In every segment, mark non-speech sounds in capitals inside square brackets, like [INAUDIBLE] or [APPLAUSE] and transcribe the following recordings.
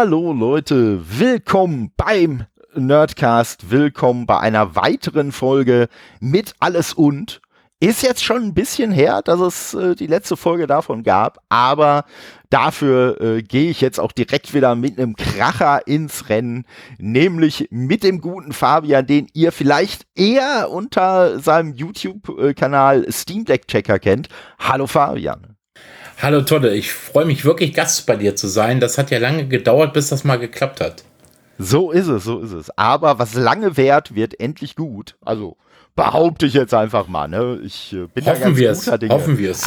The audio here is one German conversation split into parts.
Hallo Leute, willkommen beim Nerdcast, willkommen bei einer weiteren Folge mit Alles und. Ist jetzt schon ein bisschen her, dass es äh, die letzte Folge davon gab, aber dafür äh, gehe ich jetzt auch direkt wieder mit einem Kracher ins Rennen, nämlich mit dem guten Fabian, den ihr vielleicht eher unter seinem YouTube-Kanal Steam Deck Checker kennt. Hallo Fabian. Hallo Todde, ich freue mich wirklich Gast bei dir zu sein. Das hat ja lange gedauert, bis das mal geklappt hat. So ist es, so ist es. Aber was lange währt, wird endlich gut. Also behaupte ich jetzt einfach mal. Ne? Ich äh, bin hoffen da ganz guter Dinge. Hoffen wir es.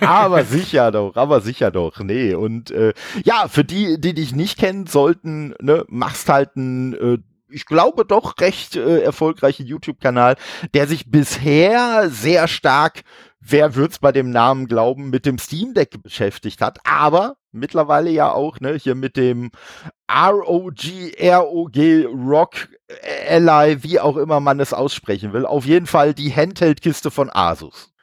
Aber sicher doch, aber sicher doch. Nee. Und äh, ja, für die, die dich nicht kennen sollten, ne, machst halt ein äh, ich glaube doch recht äh, erfolgreichen YouTube-Kanal, der sich bisher sehr stark wer wird's bei dem Namen glauben, mit dem Steam Deck beschäftigt hat, aber mittlerweile ja auch, ne, hier mit dem ROG, ROG Rock Ally, wie auch immer man es aussprechen will. Auf jeden Fall die Handheld-Kiste von Asus.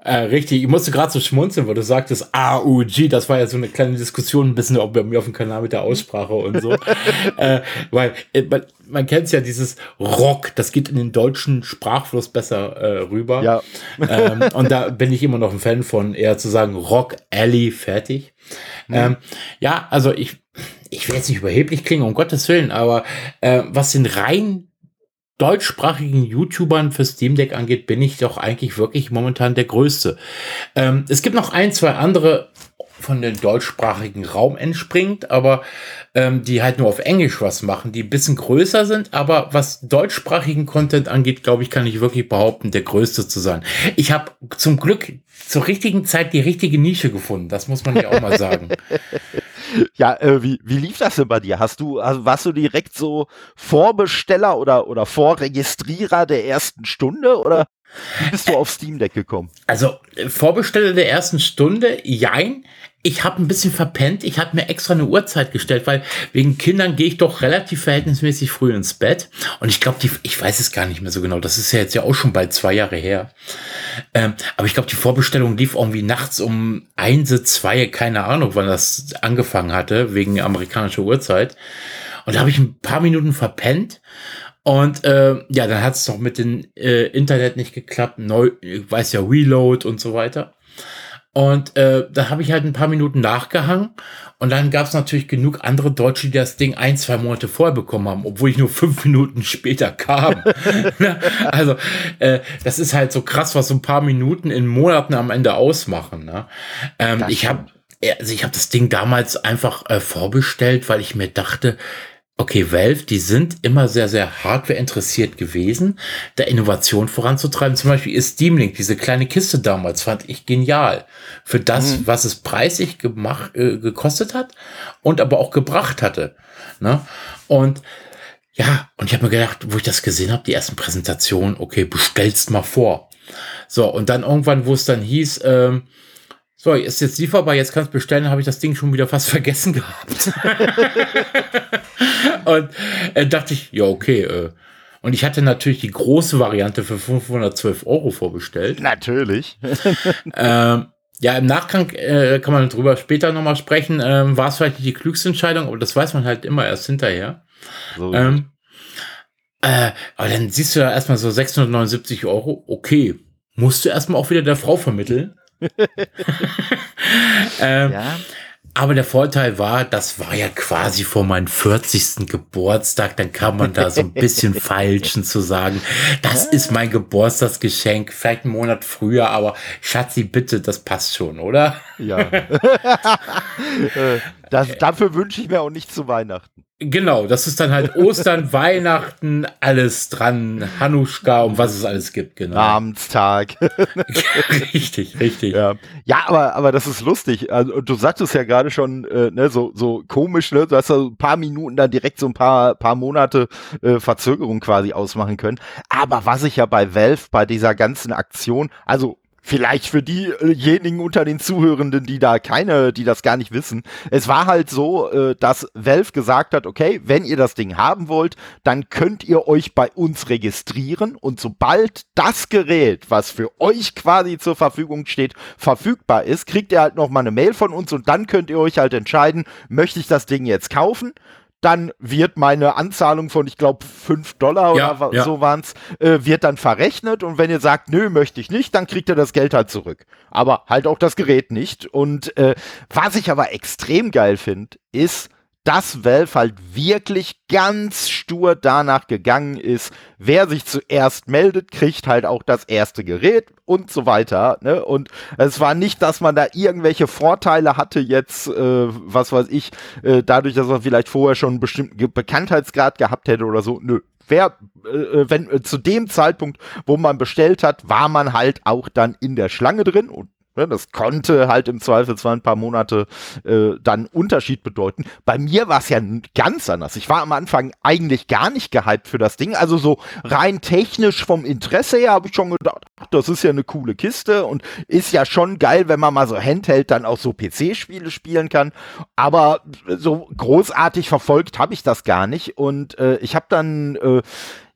Äh, richtig, ich musste gerade so schmunzeln, weil du sagtest AUG, das war ja so eine kleine Diskussion ein bisschen auch bei mir auf dem Kanal mit der Aussprache und so. [LAUGHS] äh, weil äh, man, man kennt es ja, dieses Rock, das geht in den deutschen Sprachfluss besser äh, rüber. Ja. ähm, und da bin ich immer noch ein Fan von, eher zu sagen Rock Alley, fertig. Mhm. Ähm, ja, also ich, ich will jetzt nicht überheblich klingen, um Gottes Willen, aber äh, was den rein deutschsprachigen YouTubern für Steam Deck angeht, bin ich doch eigentlich wirklich momentan der Größte. Ähm, es gibt noch ein, zwei andere von den deutschsprachigen Raum entspringt, aber ähm, die halt nur auf Englisch was machen, die ein bisschen größer sind, aber was deutschsprachigen Content angeht, glaube ich, kann ich wirklich behaupten, der größte zu sein. Ich habe zum Glück zur richtigen Zeit die richtige Nische gefunden, das muss man ja auch mal sagen. [LAUGHS] Ja, äh, wie, wie lief das denn bei dir? Hast du, also warst du direkt so Vorbesteller oder, oder Vorregistrierer der ersten Stunde oder wie bist du auf Steam Deck gekommen? Also, äh, Vorbesteller der ersten Stunde, jein ich habe ein bisschen verpennt. Ich habe mir extra eine Uhrzeit gestellt, weil wegen Kindern gehe ich doch relativ verhältnismäßig früh ins Bett. Und ich glaube, ich weiß es gar nicht mehr so genau. Das ist ja jetzt ja auch schon bald zwei Jahre her. Ähm, aber ich glaube, die Vorbestellung lief irgendwie nachts um eins, zwei, keine Ahnung, wann das angefangen hatte, wegen amerikanischer Uhrzeit. Und da habe ich ein paar Minuten verpennt. Und äh, ja, dann hat es doch mit dem äh, Internet nicht geklappt. Neu, ich weiß ja, Reload und so weiter. Und äh, da habe ich halt ein paar Minuten nachgehangen. Und dann gab es natürlich genug andere Deutsche, die das Ding ein, zwei Monate vorher bekommen haben, obwohl ich nur fünf [LAUGHS] Minuten später kam. [LAUGHS] Ne? also äh, das ist halt so krass, was so ein paar Minuten in Monaten am Ende ausmachen. Ne? Ähm, ich habe also ich habe das Ding damals einfach äh, vorbestellt, weil ich mir dachte, Okay, Valve, die sind immer sehr, sehr hardware interessiert gewesen, der Innovation voranzutreiben. Zum Beispiel ist Steam Link, diese kleine Kiste damals, fand ich genial. Für das, mhm. was es preisig gemacht, äh, gekostet hat und aber auch gebracht hatte. Ne? Und ja, und ich habe mir gedacht, wo ich das gesehen habe, die ersten Präsentationen, okay, bestellst mal vor. So, und dann irgendwann, wo es dann hieß, ähm, so, ist jetzt lieferbar, jetzt kannst du bestellen, habe ich das Ding schon wieder fast [LAUGHS] vergessen gehabt. [LAUGHS] und äh, dachte ich, ja, okay. Äh. Und ich hatte natürlich die große Variante für 512 Euro vorbestellt. Natürlich. [LAUGHS] ähm, ja, im Nachgang äh, kann man darüber später nochmal sprechen. Ähm, war es vielleicht nicht die klügste Entscheidung, aber das weiß man halt immer erst hinterher. So ähm, äh, aber dann siehst du ja erstmal so 679 Euro. Okay, musst du erstmal auch wieder der Frau vermitteln. [LAUGHS] ähm, ja. Aber der Vorteil war, das war ja quasi vor meinem 40. Geburtstag. Dann kann man da so ein bisschen [LAUGHS] feilschen zu sagen, das ist mein Geburtstagsgeschenk, vielleicht einen Monat früher, aber Schatzi, bitte, das passt schon, oder? Ja. [LAUGHS] Äh, das, dafür wünsche ich mir auch nicht zu Weihnachten. Genau, das ist dann halt Ostern, [LAUGHS] Weihnachten, alles dran, Hanuschka und was es alles gibt, genau. Namenstag. [LAUGHS] richtig, richtig. Ja, ja aber, aber das ist lustig. Also, du sagtest ja gerade schon, äh, ne, so, so komisch, ne? Du hast ja ein paar Minuten da direkt so ein paar, paar Monate äh, Verzögerung quasi ausmachen können. Aber was ich ja bei Valve bei dieser ganzen Aktion, also vielleicht für diejenigen unter den Zuhörenden, die da keine, die das gar nicht wissen. Es war halt so, äh, dass Valve gesagt hat, okay, wenn ihr das Ding haben wollt, dann könnt ihr euch bei uns registrieren und sobald das Gerät, was für euch quasi zur Verfügung steht, verfügbar ist, kriegt ihr halt noch mal eine Mail von uns und dann könnt ihr euch halt entscheiden, möchte ich das Ding jetzt kaufen dann wird meine Anzahlung von, ich glaube, 5 Dollar ja, oder ja. so waren's, äh, wird dann verrechnet und wenn ihr sagt, nö, möchte ich nicht, dann kriegt ihr das Geld halt zurück. Aber halt auch das Gerät nicht. Und äh, was ich aber extrem geil finde, ist, dass Valve halt wirklich ganz stur danach gegangen ist, wer sich zuerst meldet, kriegt halt auch das erste Gerät und so weiter. Ne? Und es war nicht, dass man da irgendwelche Vorteile hatte jetzt, äh, was weiß ich, äh, dadurch, dass man vielleicht vorher schon einen bestimmten Bekanntheitsgrad gehabt hätte oder so. Nö. Wer, äh, wenn äh, zu dem Zeitpunkt, wo man bestellt hat, war man halt auch dann in der Schlange drin und das konnte halt im Zweifelsfall ein paar Monate äh, dann Unterschied bedeuten. Bei mir war es ja ganz anders. Ich war am Anfang eigentlich gar nicht gehypt für das Ding. Also so rein technisch vom Interesse her habe ich schon gedacht, das ist ja eine coole Kiste und ist ja schon geil, wenn man mal so Handheld dann auch so PC-Spiele spielen kann. Aber so großartig verfolgt habe ich das gar nicht. Und äh, ich habe dann äh,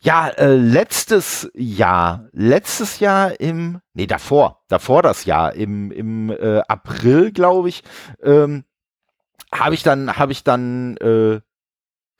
ja, äh, letztes Jahr, letztes Jahr im, nee, davor, davor das Jahr, im, im äh, April, glaube ich, ähm, habe ich dann, habe ich dann äh,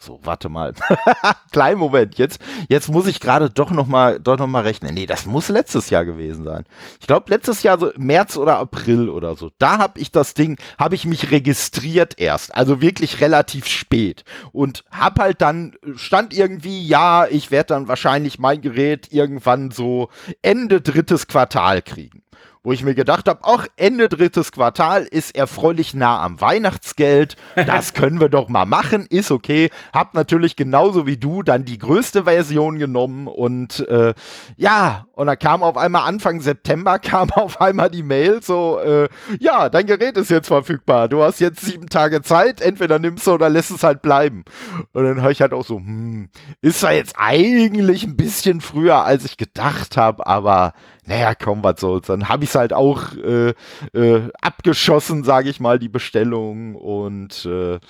so, warte mal. [LAUGHS] Kleinen Moment. Jetzt, jetzt muss ich gerade doch noch mal, doch noch rechnen. Nee, das muss letztes Jahr gewesen sein. Ich glaube, letztes Jahr so März oder April oder so. Da habe ich das Ding, habe ich mich registriert erst. Also wirklich relativ spät. Und hab halt dann, stand irgendwie, ja, ich werde dann wahrscheinlich mein Gerät irgendwann so Ende drittes Quartal kriegen wo ich mir gedacht habe, auch Ende drittes Quartal ist erfreulich nah am Weihnachtsgeld. Das [LAUGHS] können wir doch mal machen, ist okay. Hab natürlich genauso wie du dann die größte Version genommen und äh, ja, und dann kam auf einmal Anfang September [LAUGHS] kam auf einmal die Mail so, äh, ja, dein Gerät ist jetzt verfügbar. Du hast jetzt sieben Tage Zeit, entweder nimmst du oder lässt es halt bleiben. Und dann höre ich halt auch so, hm, ist zwar jetzt eigentlich ein bisschen früher, als ich gedacht habe, aber naja, komm, was soll's. Dann habe ich es halt auch äh, äh, abgeschossen, sage ich mal, die Bestellung. Und äh,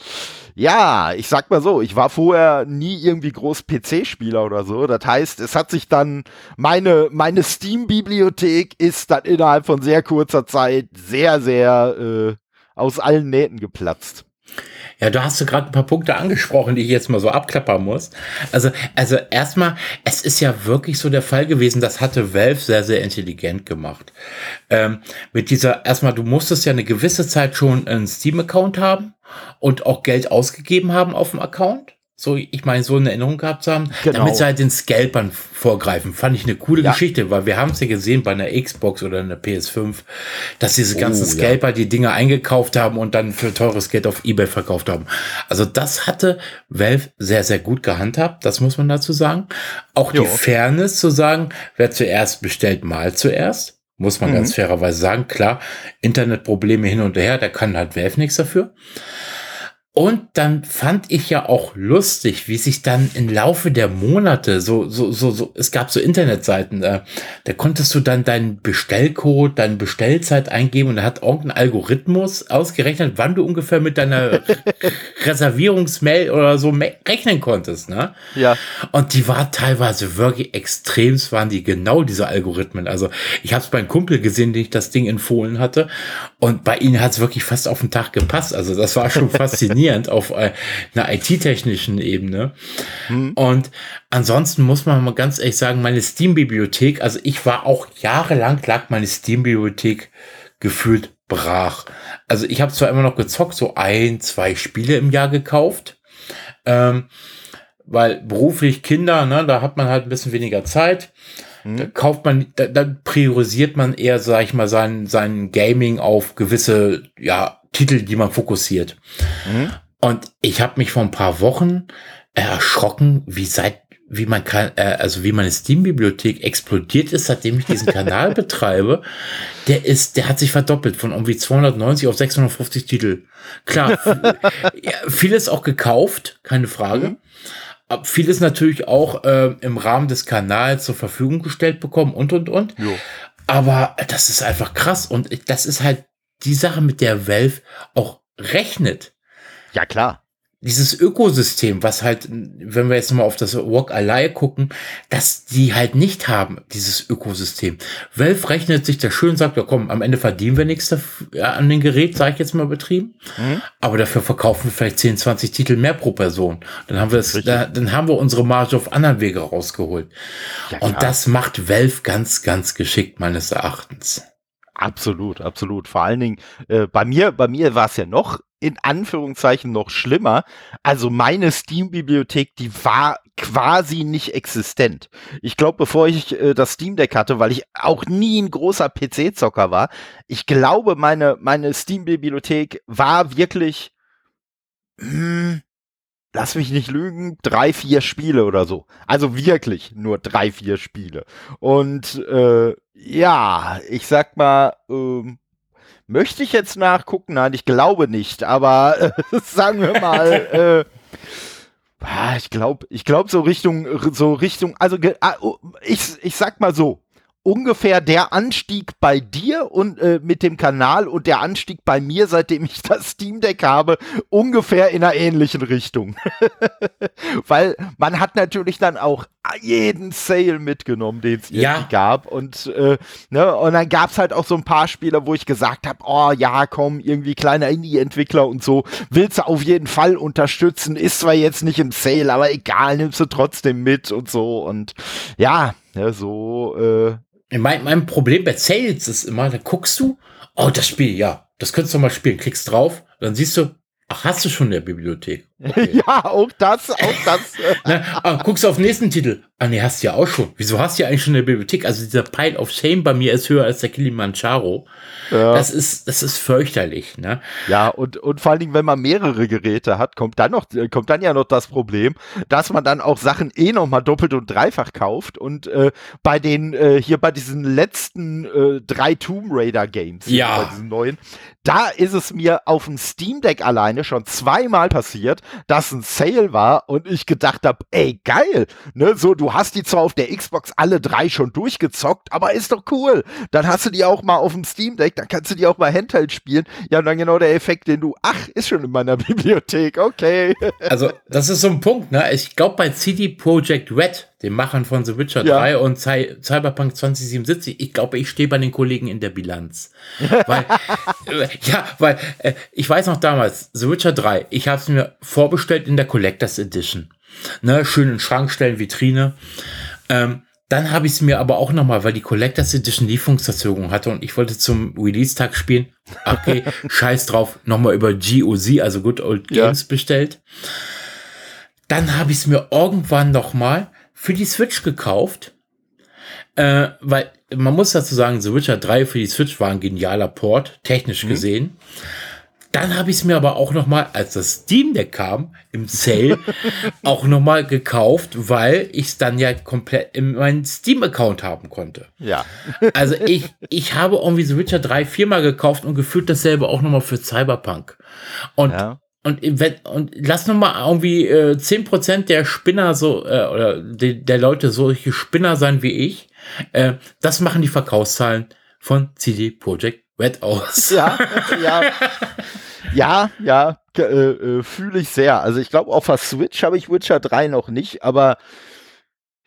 ja, ich sag mal so, ich war vorher nie irgendwie groß PC-Spieler oder so. Das heißt, es hat sich dann, meine, meine Steam-Bibliothek ist dann innerhalb von sehr kurzer Zeit sehr, sehr äh, aus allen Nähten geplatzt. Ja, du hast gerade ein paar Punkte angesprochen, die ich jetzt mal so abklappern muss. Also, also erstmal, es ist ja wirklich so der Fall gewesen, das hatte Valve sehr, sehr intelligent gemacht. Ähm, mit dieser, erstmal, du musstest ja eine gewisse Zeit schon einen Steam-Account haben und auch Geld ausgegeben haben auf dem Account so, ich meine, so eine Erinnerung gehabt zu haben, genau. damit sie halt den Scalpern vorgreifen. Fand ich eine coole ja. Geschichte, weil wir haben es ja gesehen bei einer Xbox oder einer PS5, dass diese ganzen oh, Scalper ja. die Dinge eingekauft haben und dann für teures Geld auf Ebay verkauft haben. Also das hatte Valve sehr, sehr gut gehandhabt, das muss man dazu sagen. Auch jo. die Fairness zu sagen, wer zuerst bestellt, mal zuerst. Muss man mhm. ganz fairerweise sagen. Klar, Internetprobleme hin und her, da kann halt Valve nichts dafür. Und dann fand ich ja auch lustig, wie sich dann im Laufe der Monate so, so, so, so, es gab so Internetseiten, äh, da konntest du dann deinen Bestellcode, deine Bestellzeit eingeben und da hat irgendein Algorithmus ausgerechnet, wann du ungefähr mit deiner [LAUGHS] Reservierungsmail oder so rechnen konntest, ne? Ja. Und die war teilweise wirklich extremst, waren die genau diese Algorithmen. Also ich habe es bei einem Kumpel gesehen, den ich das Ding empfohlen hatte und bei ihnen hat es wirklich fast auf den Tag gepasst. Also das war schon faszinierend [LAUGHS] faszinierend auf äh, einer IT-technischen Ebene. Mhm. Und ansonsten muss man mal ganz ehrlich sagen, meine Steam-Bibliothek, also ich war auch jahrelang, lag meine Steam-Bibliothek gefühlt brach. Also ich habe zwar immer noch gezockt, so ein, zwei Spiele im Jahr gekauft. Ähm, weil beruflich Kinder, ne, da hat man halt ein bisschen weniger Zeit. Mhm. Da kauft man, da, da priorisiert man eher, sag ich mal, sein, sein Gaming auf gewisse, ja, Titel, die man fokussiert. Mhm. Und ich habe mich vor ein paar Wochen erschrocken, wie seit wie man kann, äh, also wie meine Steam-Bibliothek explodiert ist, seitdem ich diesen Kanal [LAUGHS] betreibe, der ist, der hat sich verdoppelt von irgendwie 290 auf 650 Titel. Klar, [LAUGHS] ja, vieles auch gekauft, keine Frage. Mhm. Aber vieles natürlich auch äh, im Rahmen des Kanals zur Verfügung gestellt bekommen und und und. Jo. Aber das ist einfach krass. Und das ist halt die Sache, mit der Valve auch rechnet. Ja, klar dieses Ökosystem, was halt, wenn wir jetzt mal auf das Walk Ally gucken, dass die halt nicht haben, dieses Ökosystem. Valve rechnet sich da schön, sagt, ja komm, am Ende verdienen wir nichts an den Gerät, sage ich jetzt mal betrieben. Mhm. Aber dafür verkaufen wir vielleicht 10, 20 Titel mehr pro Person. Dann haben wir das, da, dann haben wir unsere Marge auf anderen Wege rausgeholt. Ja, Und das macht Valve ganz, ganz geschickt, meines Erachtens. Absolut, absolut. Vor allen Dingen, äh, bei mir, bei mir war es ja noch in Anführungszeichen noch schlimmer. Also meine Steam-Bibliothek, die war quasi nicht existent. Ich glaube, bevor ich äh, das Steam Deck hatte, weil ich auch nie ein großer PC-Zocker war, ich glaube, meine, meine Steam-Bibliothek war wirklich, hm, lass mich nicht lügen, drei, vier Spiele oder so. Also wirklich nur drei, vier Spiele. Und äh, ja, ich sag mal, ähm, Möchte ich jetzt nachgucken? Nein, ich glaube nicht, aber äh, [LAUGHS] sagen wir mal, [LAUGHS] äh, ich glaube, ich glaube so Richtung, so Richtung, also ah, oh, ich, ich sag mal so, ungefähr der Anstieg bei dir und äh, mit dem Kanal und der Anstieg bei mir, seitdem ich das Steam Deck habe, ungefähr in einer ähnlichen Richtung. [LAUGHS] Weil man hat natürlich dann auch jeden Sale mitgenommen, den es irgendwie ja. gab. Und, äh, ne, und dann gab es halt auch so ein paar Spiele, wo ich gesagt habe, oh ja, komm, irgendwie kleiner Indie-Entwickler und so, willst du auf jeden Fall unterstützen, ist zwar jetzt nicht im Sale, aber egal, nimmst du trotzdem mit und so. Und ja, ja so äh, mein, mein Problem bei Sales ist immer, da guckst du, oh, das Spiel, ja, das könntest du mal spielen, klickst drauf, dann siehst du, ach, hast du schon in der Bibliothek. Okay. [LAUGHS] ja, auch das, auch das. [LAUGHS] Na, ah, guckst du auf den nächsten Titel. Ah, nee, hast du ja auch schon. Wieso hast du ja eigentlich schon in der Bibliothek? Also dieser Pile of Shame bei mir ist höher als der Kilimanjaro. Ja. Das ist, das ist fürchterlich, ne? Ja, und, und vor allen Dingen, wenn man mehrere Geräte hat, kommt dann noch, kommt dann ja noch das Problem, dass man dann auch Sachen eh nochmal doppelt und dreifach kauft und äh, bei den, äh, hier bei diesen letzten äh, drei Tomb Raider Games, ja. bei diesen neuen, da ist es mir auf dem Steam Deck alleine schon zweimal passiert, dass ein Sale war und ich gedacht habe, ey, geil, ne, so, du hast die zwar auf der Xbox alle drei schon durchgezockt, aber ist doch cool. Dann hast du die auch mal auf dem Steam Deck, dann kannst du die auch mal Handheld spielen. Ja, und dann genau der Effekt, den du, ach, ist schon in meiner [LAUGHS] Bibliothek, okay. Also, das ist so ein Punkt, ne, ich glaube bei CD Projekt Red, den Machern von The Witcher ja. 3 und Cy Cyberpunk 2077, ich glaube, ich stehe bei den Kollegen in der Bilanz. [LAUGHS] weil, äh, ja, weil, äh, ich weiß noch damals, The Witcher 3, ich habe es mir vorbestellt in der Collectors Edition. Ne, schön in Schrank stellen, Vitrine. Ähm, dann habe ich es mir aber auch nochmal, weil die Collectors Edition Lieferungsverzögerung hatte und ich wollte zum Release-Tag spielen. Okay, [LAUGHS] scheiß drauf, nochmal über GOZ, also Good Old Games ja. bestellt. Dann habe ich es mir irgendwann nochmal für die Switch gekauft. Äh, weil man muss dazu sagen, The Witcher 3 für die Switch war ein genialer Port, technisch mhm. gesehen. Dann habe ich es mir aber auch noch mal, als das Steam Deck kam, im Sale, [LAUGHS] auch noch mal gekauft, weil ich es dann ja komplett in meinen Steam-Account haben konnte. Ja. [LAUGHS] also ich, ich habe irgendwie The Witcher 3 viermal gekauft und gefühlt dasselbe auch noch mal für Cyberpunk. Und ja. Und, wenn, und lass noch mal irgendwie äh, 10% der Spinner so, äh, oder de, der Leute solche Spinner sein wie ich. Äh, das machen die Verkaufszahlen von CD Projekt Red aus. Ja, [LAUGHS] ja. ja, ja, äh, äh, fühle ich sehr. Also ich glaube, auf der Switch habe ich Witcher 3 noch nicht, aber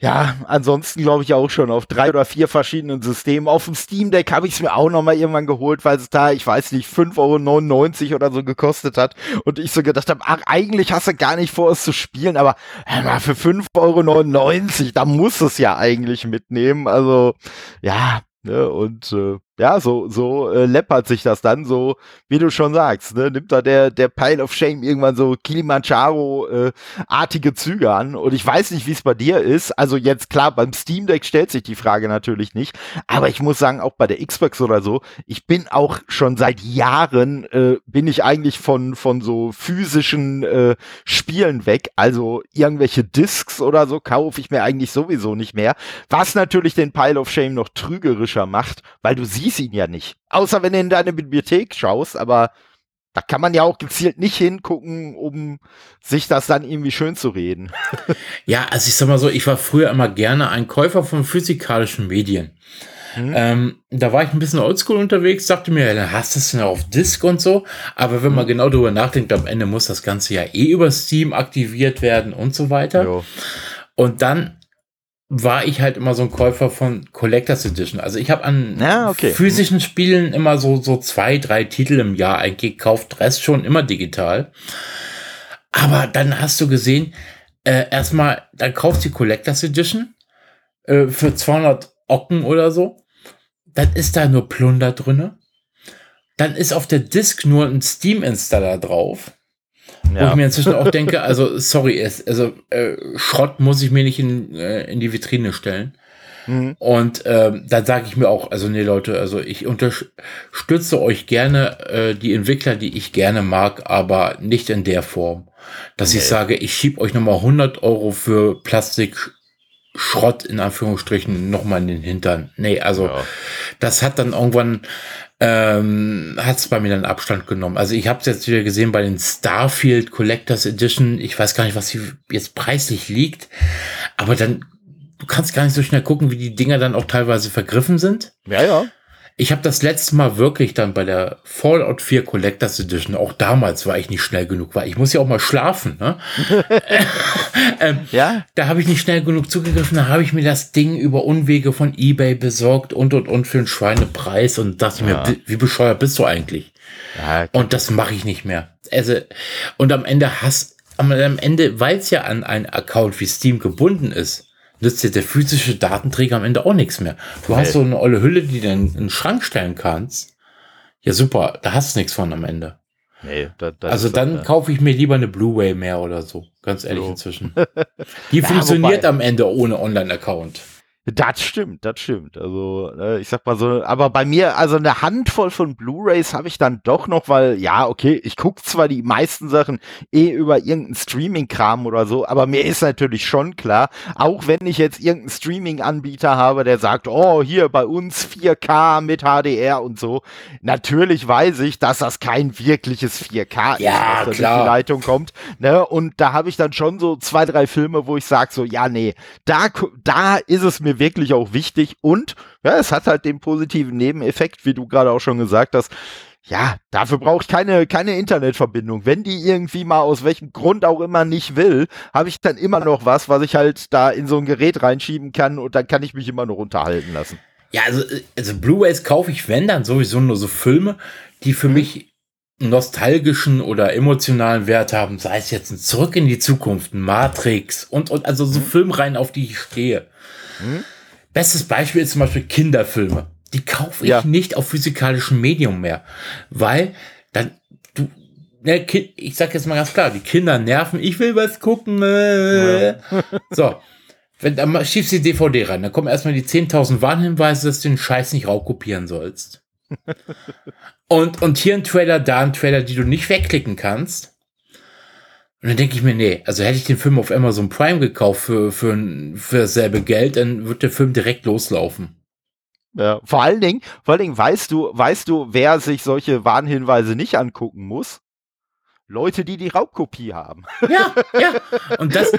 ja, ansonsten glaube ich auch schon auf drei oder vier verschiedenen Systemen. Auf dem Steam Deck habe ich es mir auch noch mal irgendwann geholt, weil es da, ich weiß nicht, 5,99 Euro oder so gekostet hat. Und ich so gedacht habe, ach, eigentlich hast du gar nicht vor, es zu spielen, aber äh, für 5,99 Euro, da muss es ja eigentlich mitnehmen. Also, ja, ne, und äh, ja, so, so äh, läppert sich das dann, so wie du schon sagst, ne? nimmt da der, der Pile of Shame irgendwann so Kilimanjaro-artige äh, Züge an. Und ich weiß nicht, wie es bei dir ist. Also jetzt klar, beim Steam Deck stellt sich die Frage natürlich nicht. Aber ich muss sagen, auch bei der Xbox oder so, ich bin auch schon seit Jahren, äh, bin ich eigentlich von, von so physischen äh, Spielen weg. Also irgendwelche Discs oder so kaufe ich mir eigentlich sowieso nicht mehr. Was natürlich den Pile of Shame noch trügerischer macht, weil du siehst, siehst ihn ja nicht. Außer wenn du in deine Bibliothek schaust, aber da kann man ja auch gezielt nicht hingucken, um sich das dann irgendwie schön zu reden. [LAUGHS] ja, also ich sag mal so, ich war früher immer gerne ein Käufer von physikalischen Medien. Mhm. Ähm, da war ich ein bisschen oldschool unterwegs, dachte mir, dann hast du es ja auf Disk und so. Aber wenn man mhm. genau darüber nachdenkt, am Ende muss das Ganze ja eh über Steam aktiviert werden und so weiter. Jo. Und dann war ich halt immer so ein Käufer von Collectors Edition. Also ich habe an ja, okay. physischen Spielen immer so, so zwei, drei Titel im Jahr eingekauft, Rest schon immer digital. Aber dann hast du gesehen, äh, erstmal, dann kaufst du die Collectors Edition äh, für 200 Ocken oder so. Dann ist da nur Plunder drinne. Dann ist auf der Disk nur ein Steam-Installer drauf. Ja. Wo ich mir inzwischen auch denke, also sorry, es, also äh, Schrott muss ich mir nicht in, äh, in die Vitrine stellen. Mhm. Und ähm, da sage ich mir auch, also nee Leute, also ich unterstütze euch gerne, äh, die Entwickler, die ich gerne mag, aber nicht in der Form, dass nee. ich sage, ich schieb euch nochmal 100 Euro für Plastik Schrott in Anführungsstrichen nochmal in den Hintern. Nee, also ja. das hat dann irgendwann ähm, hat es bei mir dann Abstand genommen. Also ich habe es jetzt wieder gesehen bei den Starfield Collectors Edition. Ich weiß gar nicht, was sie jetzt preislich liegt, aber dann du kannst gar nicht so schnell gucken, wie die Dinger dann auch teilweise vergriffen sind. Ja, ja. Ich habe das letzte Mal wirklich dann bei der Fallout 4 Collectors Edition, auch damals war ich nicht schnell genug, weil ich muss ja auch mal schlafen. Ne? [LAUGHS] ähm, ja? Da habe ich nicht schnell genug zugegriffen, da habe ich mir das Ding über Unwege von Ebay besorgt und und und für einen Schweinepreis und dachte ja. mir, wie bescheuert bist du eigentlich? Ja, und das mache ich nicht mehr. Also, und am Ende hast, am Ende, weil es ja an einen Account wie Steam gebunden ist, nützt dir der physische Datenträger am Ende auch nichts mehr. Du okay. hast so eine olle Hülle, die du in den Schrank stellen kannst. Ja, super, da hast du nichts von am Ende. Nee, da, da also dann das, kaufe ich mir lieber eine Blu-ray mehr oder so, ganz ehrlich so. inzwischen. [LAUGHS] Die ja, funktioniert wobei, am Ende ohne Online-Account. Das stimmt, das stimmt. Also, äh, ich sag mal so, aber bei mir, also eine Handvoll von Blu-Rays habe ich dann doch noch, weil, ja, okay, ich gucke zwar die meisten Sachen eh über irgendeinen Streaming-Kram oder so, aber mir ist natürlich schon klar, auch wenn ich jetzt irgendeinen Streaming-Anbieter habe, der sagt, oh, hier bei uns 4K mit HDR und so, natürlich weiß ich, dass das kein wirkliches 4K ja, ist, was klar. die Leitung kommt. Ne? Und da habe ich dann schon so zwei, drei Filme, wo ich sage, so, ja, nee, da, da ist es mir wirklich auch wichtig und ja, es hat halt den positiven Nebeneffekt, wie du gerade auch schon gesagt hast. Ja, dafür brauche ich keine, keine Internetverbindung. Wenn die irgendwie mal aus welchem Grund auch immer nicht will, habe ich dann immer noch was, was ich halt da in so ein Gerät reinschieben kann und dann kann ich mich immer noch unterhalten lassen. Ja, also, also Blu-rays kaufe ich, wenn dann sowieso nur so Filme, die für mhm. mich nostalgischen oder emotionalen Wert haben, sei es jetzt ein Zurück in die Zukunft, ein Matrix und, und also so mhm. Filmreihen, auf die ich stehe. Mhm. Bestes Beispiel ist zum Beispiel Kinderfilme. Die kaufe ich ja. nicht auf physikalischen Medium mehr, weil dann du ne, kind, ich sag jetzt mal ganz klar, die Kinder nerven, ich will was gucken. Äh. Ja. So, wenn dann schiebst du die DVD rein, dann kommen erstmal die 10.000 Warnhinweise, dass du den Scheiß nicht raubkopieren sollst. [LAUGHS] und, und hier ein Trailer, da ein Trailer, die du nicht wegklicken kannst. Und dann denke ich mir, nee, also hätte ich den Film auf Amazon Prime gekauft für, für, für dasselbe Geld, dann wird der Film direkt loslaufen. Ja, vor allen Dingen, vor allen Dingen weißt du, weißt du, wer sich solche Warnhinweise nicht angucken muss? Leute, die die Raubkopie haben. Ja, ja. [LAUGHS] Und das,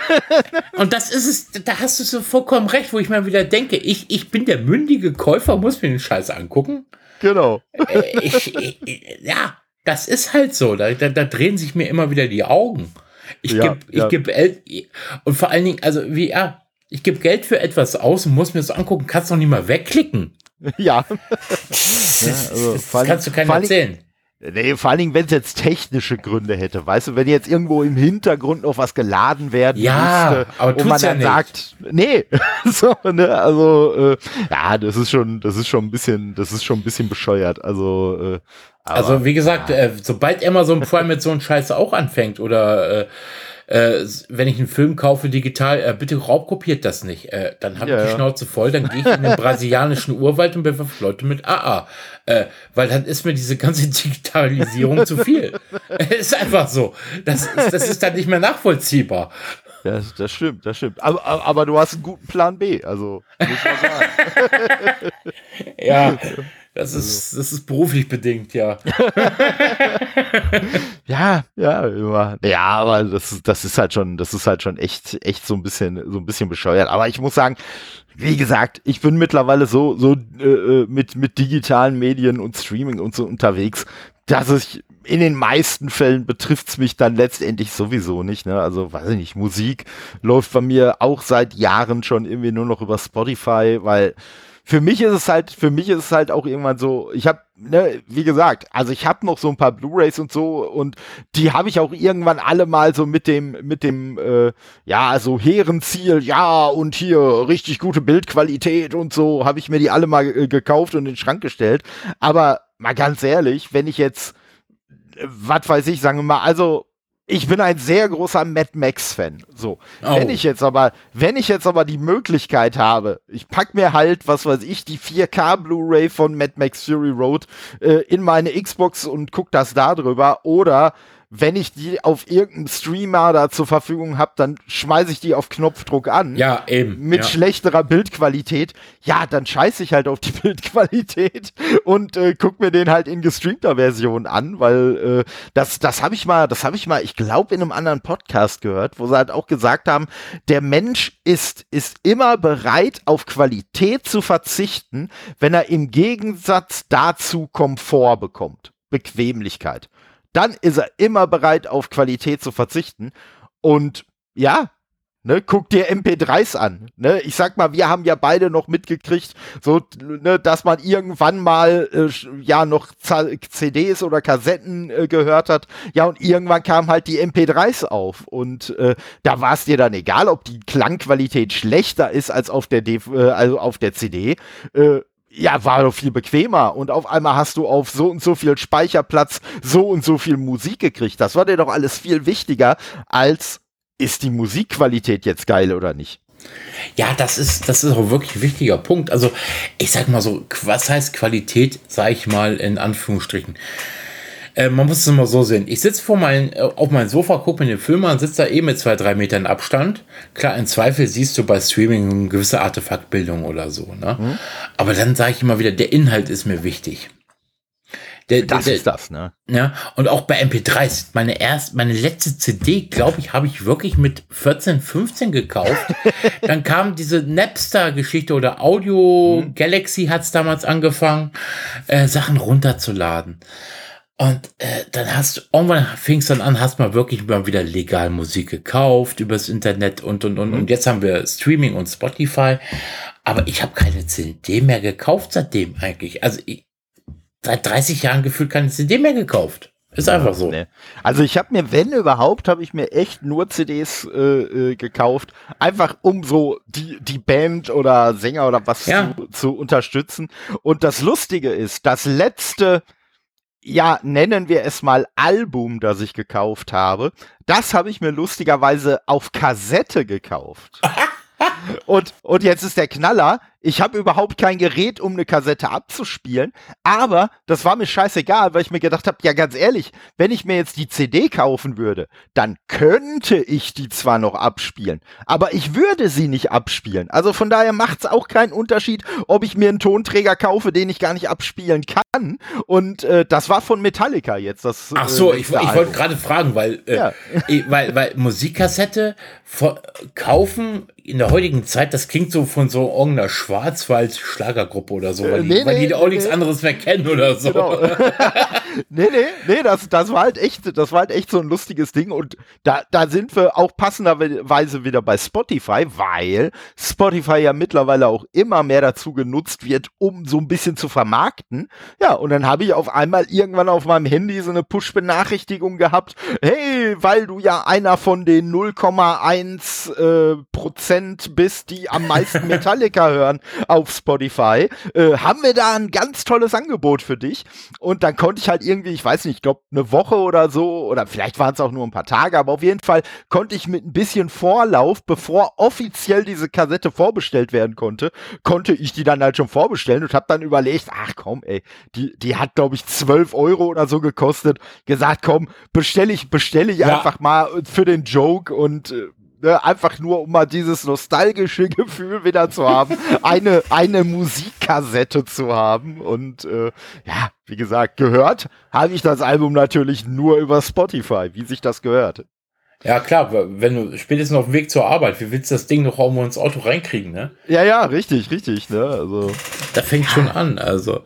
und das ist es, da hast du so vollkommen recht, wo ich mal wieder denke, ich, ich bin der mündige Käufer, muss mir den Scheiß angucken. Genau. Äh, ich, ich, ja, das ist halt so. Da, da, da drehen sich mir immer wieder die Augen. Ich ja, gebe ja. geb und vor allen Dingen, also wie, ja, ich gebe Geld für etwas aus und muss mir das angucken, kannst doch nicht mal wegklicken. [LAUGHS] Ja. das, [LAUGHS] ja also das kannst du keinem erzählen. Nee, vor allen Dingen, wenn es jetzt technische Gründe hätte, weißt du, wenn jetzt irgendwo im Hintergrund noch was geladen werden ja, müsste aber und man dann ja sagt, nee, [LAUGHS] so, ne, also äh, ja, das ist schon, das ist schon ein bisschen, das ist schon ein bisschen bescheuert. Also äh, aber, also wie gesagt, ja. äh, sobald Amazon Prime mit so einem Scheiß auch anfängt oder äh, äh, wenn ich einen Film kaufe digital, äh, bitte raubkopiert das nicht. Äh, dann habe ja, ich die Schnauze voll, dann gehe ich in den [LAUGHS] brasilianischen Urwald und bewerfe Leute mit AA. Äh, weil dann ist mir diese ganze Digitalisierung zu viel. [LAUGHS] ist einfach so. Das ist, das ist dann nicht mehr nachvollziehbar. Das, das stimmt, das stimmt. Aber, aber, aber, du hast einen guten Plan B, also muss man sagen. [LAUGHS] ja, Das ist, das ist beruflich bedingt, ja. [LAUGHS] [LAUGHS] ja, ja, immer. Ja, aber das, das ist halt schon, das ist halt schon echt, echt so ein bisschen, so ein bisschen bescheuert. Aber ich muss sagen, wie gesagt, ich bin mittlerweile so, so äh, äh mit, mit digitalen Medien und Streaming und so unterwegs, dass ich in den meisten Fällen betrifft's mich dann letztendlich sowieso nicht. Ne? Also weiß ich nicht, Musik läuft bei mir auch seit Jahren schon irgendwie nur noch über Spotify, weil für mich ist es halt, für mich ist es halt auch irgendwann so, ich habe, ne, wie gesagt, also ich habe noch so ein paar Blu-rays und so und die habe ich auch irgendwann alle mal so mit dem, mit dem, äh, ja, so hehren Ziel, ja und hier richtig gute Bildqualität und so, habe ich mir die alle mal äh, gekauft und in den Schrank gestellt. Aber mal ganz ehrlich, wenn ich jetzt, äh, was weiß ich, sagen wir mal, also ich bin ein sehr großer Mad Max Fan. So, oh. wenn ich jetzt aber, wenn ich jetzt aber die Möglichkeit habe, ich pack mir halt, was weiß ich, die 4K Blu-ray von Mad Max Fury Road äh, in meine Xbox und guck das da drüber oder wenn ich die auf irgendeinem Streamer da zur Verfügung habe, dann schmeiße ich die auf Knopfdruck an. Ja, eben. Mit ja. schlechterer Bildqualität. Ja, dann scheiße ich halt auf die [LAUGHS] Bildqualität und äh, guck mir den halt in gestreamter Version an, weil äh, das, das habe ich mal, das habe ich mal, ich glaube, in einem anderen Podcast gehört, wo sie halt auch gesagt haben, der Mensch ist, ist immer bereit, auf Qualität zu verzichten, wenn er im Gegensatz dazu Komfort bekommt. Bequemlichkeit dann ist er immer bereit, auf Qualität zu verzichten. Und ja, Ne, guck dir MP3s an. Ne? Ich sag mal, wir haben ja beide noch mitgekriegt, so, ne, dass man irgendwann mal äh, ja noch CDs oder Kassetten äh, gehört hat. Ja, und irgendwann kamen halt die MP3s auf. Und äh, da war es dir dann egal, ob die Klangqualität schlechter ist als auf der, D äh, also auf der CD. Ja, war doch viel bequemer und auf einmal hast du auf so und so viel Speicherplatz so und so viel Musik gekriegt. Das war dir doch alles viel wichtiger als ist die Musikqualität jetzt geil oder nicht? Ja, das ist, das ist auch wirklich ein wichtiger Punkt. Also, ich sag mal so, was heißt Qualität, sag ich mal in Anführungsstrichen. Äh, man muss es immer so sehen. Ich sitze vor mein, äh, auf meinem Sofa, gucke mir den Film an, sitze da eh mit zwei, drei Metern Abstand. Klar, im Zweifel siehst du bei Streaming eine gewisse Artefaktbildung oder so. Ne? Mhm. Aber dann sage ich immer wieder, der Inhalt ist mir wichtig. Der, das der, ist das, ne? Ja, und auch bei MP3s, meine erst, meine letzte CD, glaube ich, habe ich wirklich mit 14, 15 gekauft. [LAUGHS] Dann kam diese Napster-Geschichte oder Audio mhm. Galaxy hat es damals angefangen, äh, Sachen runterzuladen. Und äh, dann hast du, irgendwann fing es dann an, hast mal wirklich mal wieder legal Musik gekauft übers Internet und und und. Mhm. Und jetzt haben wir Streaming und Spotify. Aber ich habe keine CD mehr gekauft seitdem eigentlich. Also ich, seit 30 Jahren gefühlt keine CD mehr gekauft. Ist einfach so. Nee. Also ich habe mir, wenn überhaupt, habe ich mir echt nur CDs äh, äh, gekauft, einfach um so die, die Band oder Sänger oder was ja. zu, zu unterstützen. Und das Lustige ist, das letzte ja, nennen wir es mal Album, das ich gekauft habe. Das habe ich mir lustigerweise auf Kassette gekauft. [LAUGHS] und, und jetzt ist der Knaller. Ich habe überhaupt kein Gerät, um eine Kassette abzuspielen, aber das war mir scheißegal, weil ich mir gedacht habe, ja ganz ehrlich, wenn ich mir jetzt die CD kaufen würde, dann könnte ich die zwar noch abspielen, aber ich würde sie nicht abspielen. Also von daher macht es auch keinen Unterschied, ob ich mir einen Tonträger kaufe, den ich gar nicht abspielen kann. Und äh, das war von Metallica jetzt. Das, Ach so, äh, ich, ich wollte gerade fragen, weil, äh, ja. [LAUGHS] weil, weil Musikkassette kaufen in der heutigen Zeit, das klingt so von so irgendeiner Schwarzwald-Schlagergruppe oder so, weil, die, weil nee, die auch nichts anderes mehr kennen oder so. Genau. [LAUGHS] [LAUGHS] nee, nee, nee, das, das war halt echt, das war halt echt so ein lustiges Ding und da, da sind wir auch passenderweise wieder bei Spotify, weil Spotify ja mittlerweile auch immer mehr dazu genutzt wird, um so ein bisschen zu vermarkten. Ja, und dann habe ich auf einmal irgendwann auf meinem Handy so eine Push-Benachrichtigung gehabt, hey, weil du ja einer von den 0,1 äh, Prozent bist, die am meisten [LAUGHS] Metallica hören auf Spotify, äh, haben wir da ein ganz tolles Angebot für dich. Und dann konnte ich halt irgendwie, ich weiß nicht, ich glaube eine Woche oder so, oder vielleicht waren es auch nur ein paar Tage, aber auf jeden Fall konnte ich mit ein bisschen Vorlauf, bevor offiziell diese Kassette vorbestellt werden konnte, konnte ich die dann halt schon vorbestellen und habe dann überlegt, ach komm, ey, die, die hat, glaube ich, 12 Euro oder so gekostet. Gesagt, komm, bestelle ich, bestelle ich ja. einfach mal für den Joke und äh, Ne? Einfach nur, um mal dieses nostalgische [LAUGHS] Gefühl wieder zu haben, eine, eine Musikkassette zu haben. Und äh, ja, wie gesagt, gehört habe ich das Album natürlich nur über Spotify, wie sich das gehört. Ja, klar, wenn du spätestens auf dem Weg zur Arbeit, wie willst du das Ding noch irgendwo ins Auto reinkriegen, ne? Ja, ja, richtig, richtig, ne? Also. Da fängt schon an, also.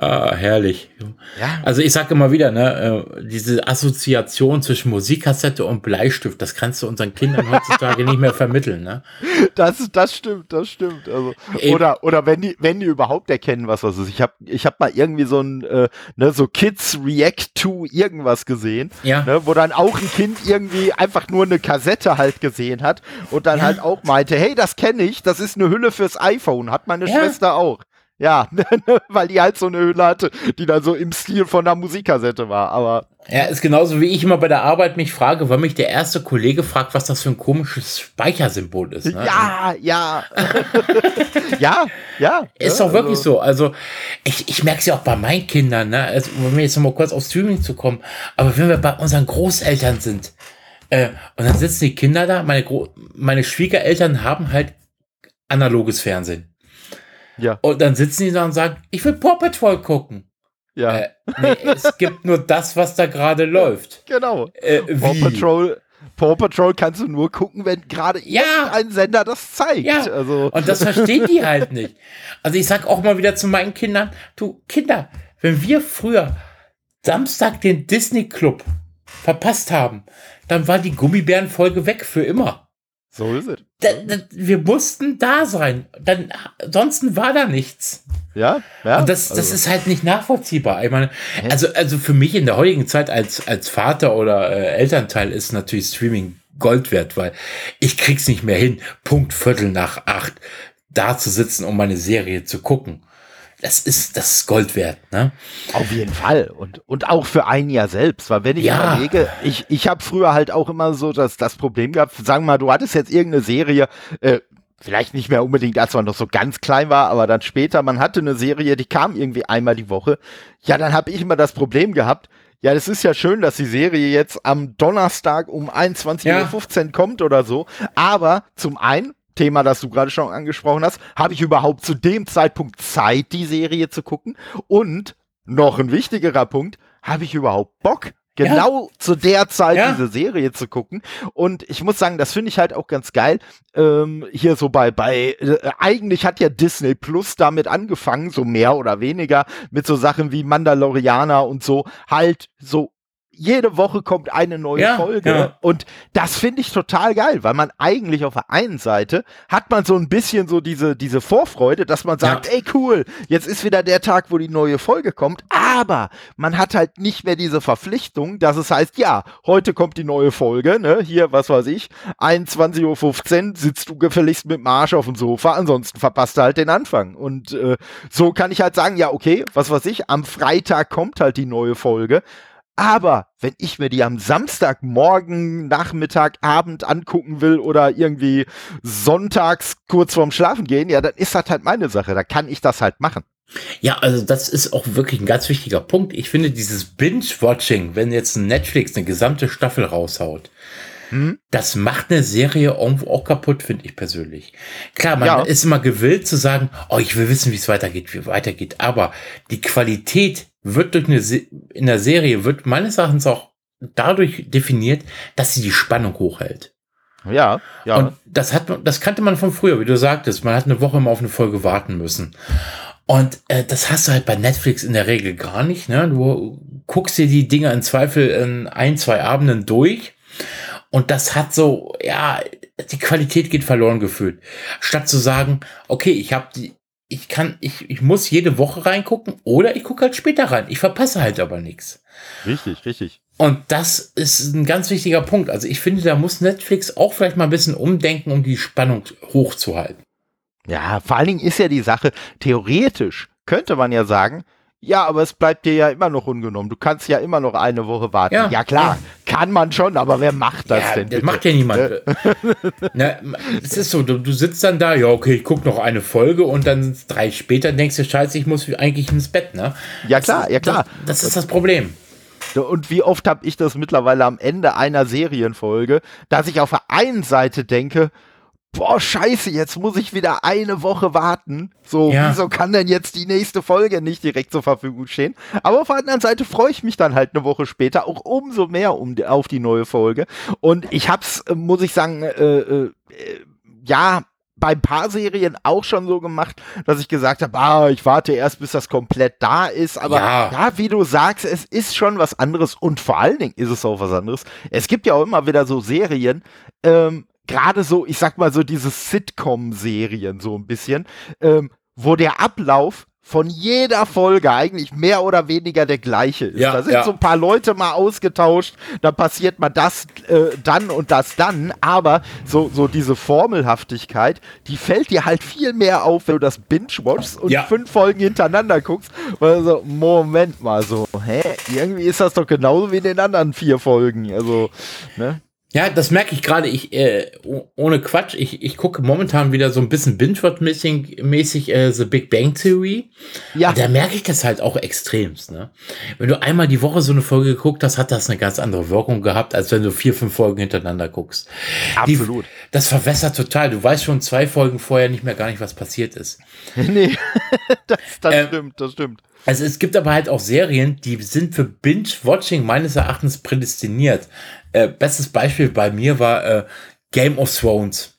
Ah, herrlich. Ja. Also ich sage immer wieder, ne, äh, diese Assoziation zwischen Musikkassette und Bleistift, das kannst du unseren Kindern heutzutage nicht mehr vermitteln, ne? [LAUGHS] Das, das stimmt, das stimmt. Also, oder, oder wenn die, wenn die überhaupt erkennen, was das ist. Ich habe ich hab mal irgendwie so ein, äh, ne, so Kids React to irgendwas gesehen, ja. ne, wo dann auch ein Kind irgendwie einfach nur eine Kassette halt gesehen hat und dann ja. halt auch meinte, hey, das kenne ich, das ist eine Hülle fürs iPhone, hat meine ja. Schwester auch. Ja, [LAUGHS] weil die halt so eine Hülle hatte, die dann so im Stil von einer Musikkassette war, aber. Ja, ist genauso wie ich immer bei der Arbeit mich frage, weil mich der erste Kollege fragt, was das für ein komisches Speichersymbol ist. Ne? Ja, ja. [LAUGHS] ja, ja. Ist doch wirklich also. so. Also, ich, ich merke es ja auch bei meinen Kindern, ne? Also, um jetzt nochmal kurz auf Streaming zu kommen, aber wenn wir bei unseren Großeltern sind, äh, und dann sitzen die Kinder da, meine, Gro meine Schwiegereltern haben halt analoges Fernsehen. Ja. Und dann sitzen die da und sagen, ich will Paw Patrol gucken. Ja. Äh, nee, es gibt nur das, was da gerade läuft. [LAUGHS] Genau. Äh, Paw Patrol. Paw Patrol kannst du nur gucken, wenn gerade ja. ein Sender das zeigt. Ja. Also. Und das verstehen die halt nicht. Also ich sag auch mal wieder zu meinen Kindern, du Kinder, wenn wir früher Samstag den Disney Club verpasst haben, dann war die Gummibärenfolge weg für immer. So ist es. Da, da, wir mussten da sein. Dann, ansonsten war da nichts. Ja, ja. Und das, das also. ist halt nicht nachvollziehbar. Ich meine, also, also für mich in der heutigen Zeit als, als Vater oder äh, Elternteil ist natürlich Streaming Gold wert, weil ich krieg's nicht mehr hin, Punkt Viertel nach acht da zu sitzen, um meine Serie zu gucken das ist, das ist Gold wert, ne? Auf jeden Fall. Und, und auch für ein Jahr selbst. Weil wenn ich ja. überlege, ich, ich habe früher halt auch immer so das, das Problem gehabt, sagen wir mal, du hattest jetzt irgendeine Serie, äh, vielleicht nicht mehr unbedingt, als man noch so ganz klein war, aber dann später, man hatte eine Serie, die kam irgendwie einmal die Woche. Ja, dann habe ich immer das Problem gehabt, ja, es ist ja schön, dass die Serie jetzt am Donnerstag um 21.15 ja. Uhr kommt oder so. Aber zum einen Thema, das du gerade schon angesprochen hast, habe ich überhaupt zu dem Zeitpunkt Zeit, die Serie zu gucken? Und noch ein wichtigerer Punkt, habe ich überhaupt Bock, genau ja. zu der Zeit ja. diese Serie zu gucken. Und ich muss sagen, das finde ich halt auch ganz geil. Ähm, hier so bei, bei, äh, eigentlich hat ja Disney Plus damit angefangen, so mehr oder weniger, mit so Sachen wie Mandalorianer und so, halt so jede Woche kommt eine neue ja, Folge ja. und das finde ich total geil, weil man eigentlich auf der einen Seite hat man so ein bisschen so diese diese Vorfreude, dass man sagt, ja. ey cool, jetzt ist wieder der Tag, wo die neue Folge kommt, aber man hat halt nicht mehr diese Verpflichtung, dass es heißt, ja, heute kommt die neue Folge, ne, hier, was weiß ich, 21.15 Uhr sitzt du gefälligst mit Marsch auf dem Sofa, ansonsten verpasst du halt den Anfang und äh, so kann ich halt sagen, ja, okay, was weiß ich, am Freitag kommt halt die neue Folge, aber wenn ich mir die am Samstagmorgen, Nachmittag, Abend angucken will oder irgendwie sonntags kurz vorm Schlafen gehen, ja, dann ist das halt meine Sache. Da kann ich das halt machen. Ja, also das ist auch wirklich ein ganz wichtiger Punkt. Ich finde dieses Binge-Watching, wenn jetzt Netflix eine gesamte Staffel raushaut, hm? das macht eine Serie irgendwo auch kaputt, finde ich persönlich. Klar, man ja. ist immer gewillt zu sagen, oh, ich will wissen, wie es weitergeht, wie weitergeht. Aber die Qualität wird durch eine, Se in der Serie wird meines Erachtens auch dadurch definiert, dass sie die Spannung hochhält. Ja, ja. Und das hat man, das kannte man von früher, wie du sagtest. Man hat eine Woche immer auf eine Folge warten müssen. Und äh, das hast du halt bei Netflix in der Regel gar nicht. Ne? Du guckst dir die Dinger im Zweifel in ein, zwei Abenden durch. Und das hat so, ja, die Qualität geht verloren gefühlt. Statt zu sagen, okay, ich habe die, ich kann, ich, ich muss jede Woche reingucken oder ich gucke halt später rein. Ich verpasse halt aber nichts. Richtig, richtig. Und das ist ein ganz wichtiger Punkt. Also ich finde, da muss Netflix auch vielleicht mal ein bisschen umdenken, um die Spannung hochzuhalten. Ja, vor allen Dingen ist ja die Sache, theoretisch könnte man ja sagen, ja, aber es bleibt dir ja immer noch ungenommen. Du kannst ja immer noch eine Woche warten. Ja, ja klar, ja. kann man schon, aber wer macht das ja, denn? Das bitte? macht ja niemand. [LAUGHS] Na, es ist so, du, du, sitzt dann da, ja, okay, ich gucke noch eine Folge und dann drei später denkst du, scheiße, ich muss eigentlich ins Bett, ne? Ja klar, ja klar. Das, das ist das Problem. Und wie oft habe ich das mittlerweile am Ende einer Serienfolge, dass ich auf der einen Seite denke, boah, scheiße, jetzt muss ich wieder eine Woche warten. So, ja. wieso kann denn jetzt die nächste Folge nicht direkt zur Verfügung stehen? Aber auf der anderen Seite freue ich mich dann halt eine Woche später auch umso mehr um auf die neue Folge. Und ich hab's, äh, muss ich sagen, äh, äh, ja, bei ein paar Serien auch schon so gemacht, dass ich gesagt habe, ah, ich warte erst, bis das komplett da ist. Aber ja. ja. wie du sagst, es ist schon was anderes und vor allen Dingen ist es auch was anderes. Es gibt ja auch immer wieder so Serien, ähm, gerade so, ich sag mal so diese Sitcom-Serien so ein bisschen, ähm, wo der Ablauf von jeder Folge eigentlich mehr oder weniger der gleiche ist. Ja, da sind ja. so ein paar Leute mal ausgetauscht, da passiert mal das äh, dann und das dann, aber so, so diese Formelhaftigkeit, die fällt dir halt viel mehr auf, wenn du das binge-watchst und ja. fünf Folgen hintereinander guckst, weil so, Moment mal, so, hä, irgendwie ist das doch genauso wie in den anderen vier Folgen, also, ne? Ja, das merke ich gerade. Ich äh, ohne Quatsch. Ich, ich gucke momentan wieder so ein bisschen Binge-Watch-mäßig äh, The Big Bang Theory. Ja. Und da merke ich das halt auch extremst. Ne? Wenn du einmal die Woche so eine Folge geguckt hast, hat das eine ganz andere Wirkung gehabt, als wenn du vier, fünf Folgen hintereinander guckst. Absolut. Die, das verwässert total. Du weißt schon zwei Folgen vorher nicht mehr gar nicht, was passiert ist. [LAUGHS] nee, [LAUGHS] das, das ähm, stimmt, das stimmt. Also es gibt aber halt auch Serien, die sind für Binge-Watching meines Erachtens prädestiniert. Äh, bestes Beispiel bei mir war äh, Game of Thrones.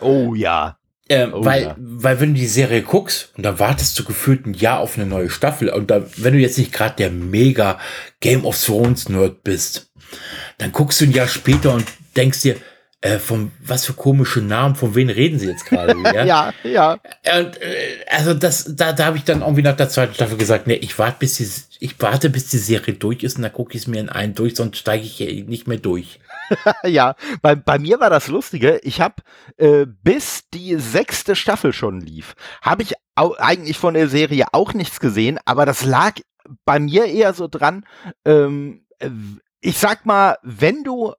Oh ja. Äh, oh, weil, ja. weil wenn du die Serie guckst und dann wartest du gefühlt ein Jahr auf eine neue Staffel und dann, wenn du jetzt nicht gerade der mega Game of Thrones Nerd bist, dann guckst du ein Jahr später und denkst dir, äh, von was für komische Namen, von wem reden sie jetzt gerade? [LAUGHS] ja, ja. ja. Und, äh, also das, da, da habe ich dann irgendwie nach der zweiten Staffel gesagt, nee, ich warte, bis die, ich warte, bis die Serie durch ist und dann gucke ich es mir in einen durch, sonst steige ich nicht mehr durch. [LAUGHS] ja, bei, bei mir war das Lustige. Ich habe äh, bis die sechste Staffel schon lief, habe ich eigentlich von der Serie auch nichts gesehen, aber das lag bei mir eher so dran. Ähm, äh, ich sag mal, wenn du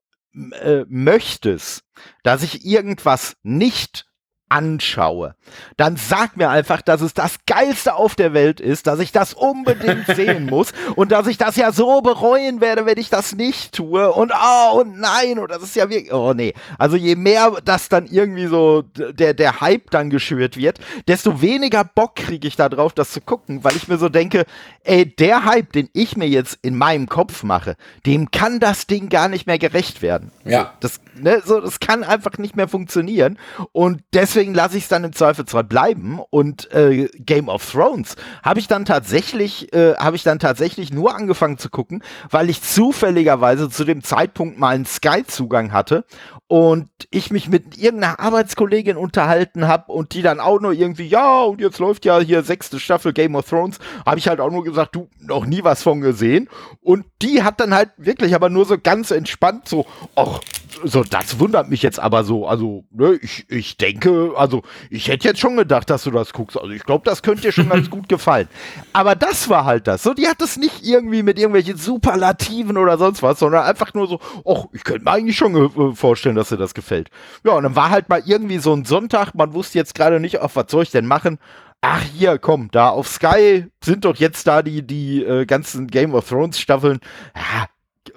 äh, möchtest, dass ich irgendwas nicht anschaue, dann sag mir einfach, dass es das Geilste auf der Welt ist, dass ich das unbedingt [LAUGHS] sehen muss und dass ich das ja so bereuen werde, wenn ich das nicht tue und oh und nein und das ist ja wirklich, oh nee. Also je mehr das dann irgendwie so der, der Hype dann geschürt wird, desto weniger Bock kriege ich da drauf, das zu gucken, weil ich mir so denke, ey, der Hype, den ich mir jetzt in meinem Kopf mache, dem kann das Ding gar nicht mehr gerecht werden. Ja. Das, ne, so, das kann einfach nicht mehr funktionieren und deswegen deswegen lasse ich es dann im Zweifelsfall bleiben. Und äh, Game of Thrones habe ich dann tatsächlich, äh, habe ich dann tatsächlich nur angefangen zu gucken, weil ich zufälligerweise zu dem Zeitpunkt mal einen Sky-Zugang hatte und ich mich mit irgendeiner Arbeitskollegin unterhalten habe und die dann auch nur irgendwie, ja, und jetzt läuft ja hier sechste Staffel Game of Thrones, habe ich halt auch nur gesagt, du, noch nie was von gesehen. Und die hat dann halt wirklich aber nur so ganz entspannt so, ach, so, das wundert mich jetzt aber so. Also, ne, ich, ich denke, also, ich hätte jetzt schon gedacht, dass du das guckst. Also, ich glaube, das könnte dir schon ganz [LAUGHS] gut gefallen. Aber das war halt das. So, die hat das nicht irgendwie mit irgendwelchen Superlativen oder sonst was, sondern einfach nur so, ach, ich könnte mir eigentlich schon äh, vorstellen, dass dir das gefällt. Ja, und dann war halt mal irgendwie so ein Sonntag, man wusste jetzt gerade nicht, auf was soll ich denn machen? Ach, hier, komm, da auf Sky sind doch jetzt da die, die äh, ganzen Game of Thrones Staffeln. Ja,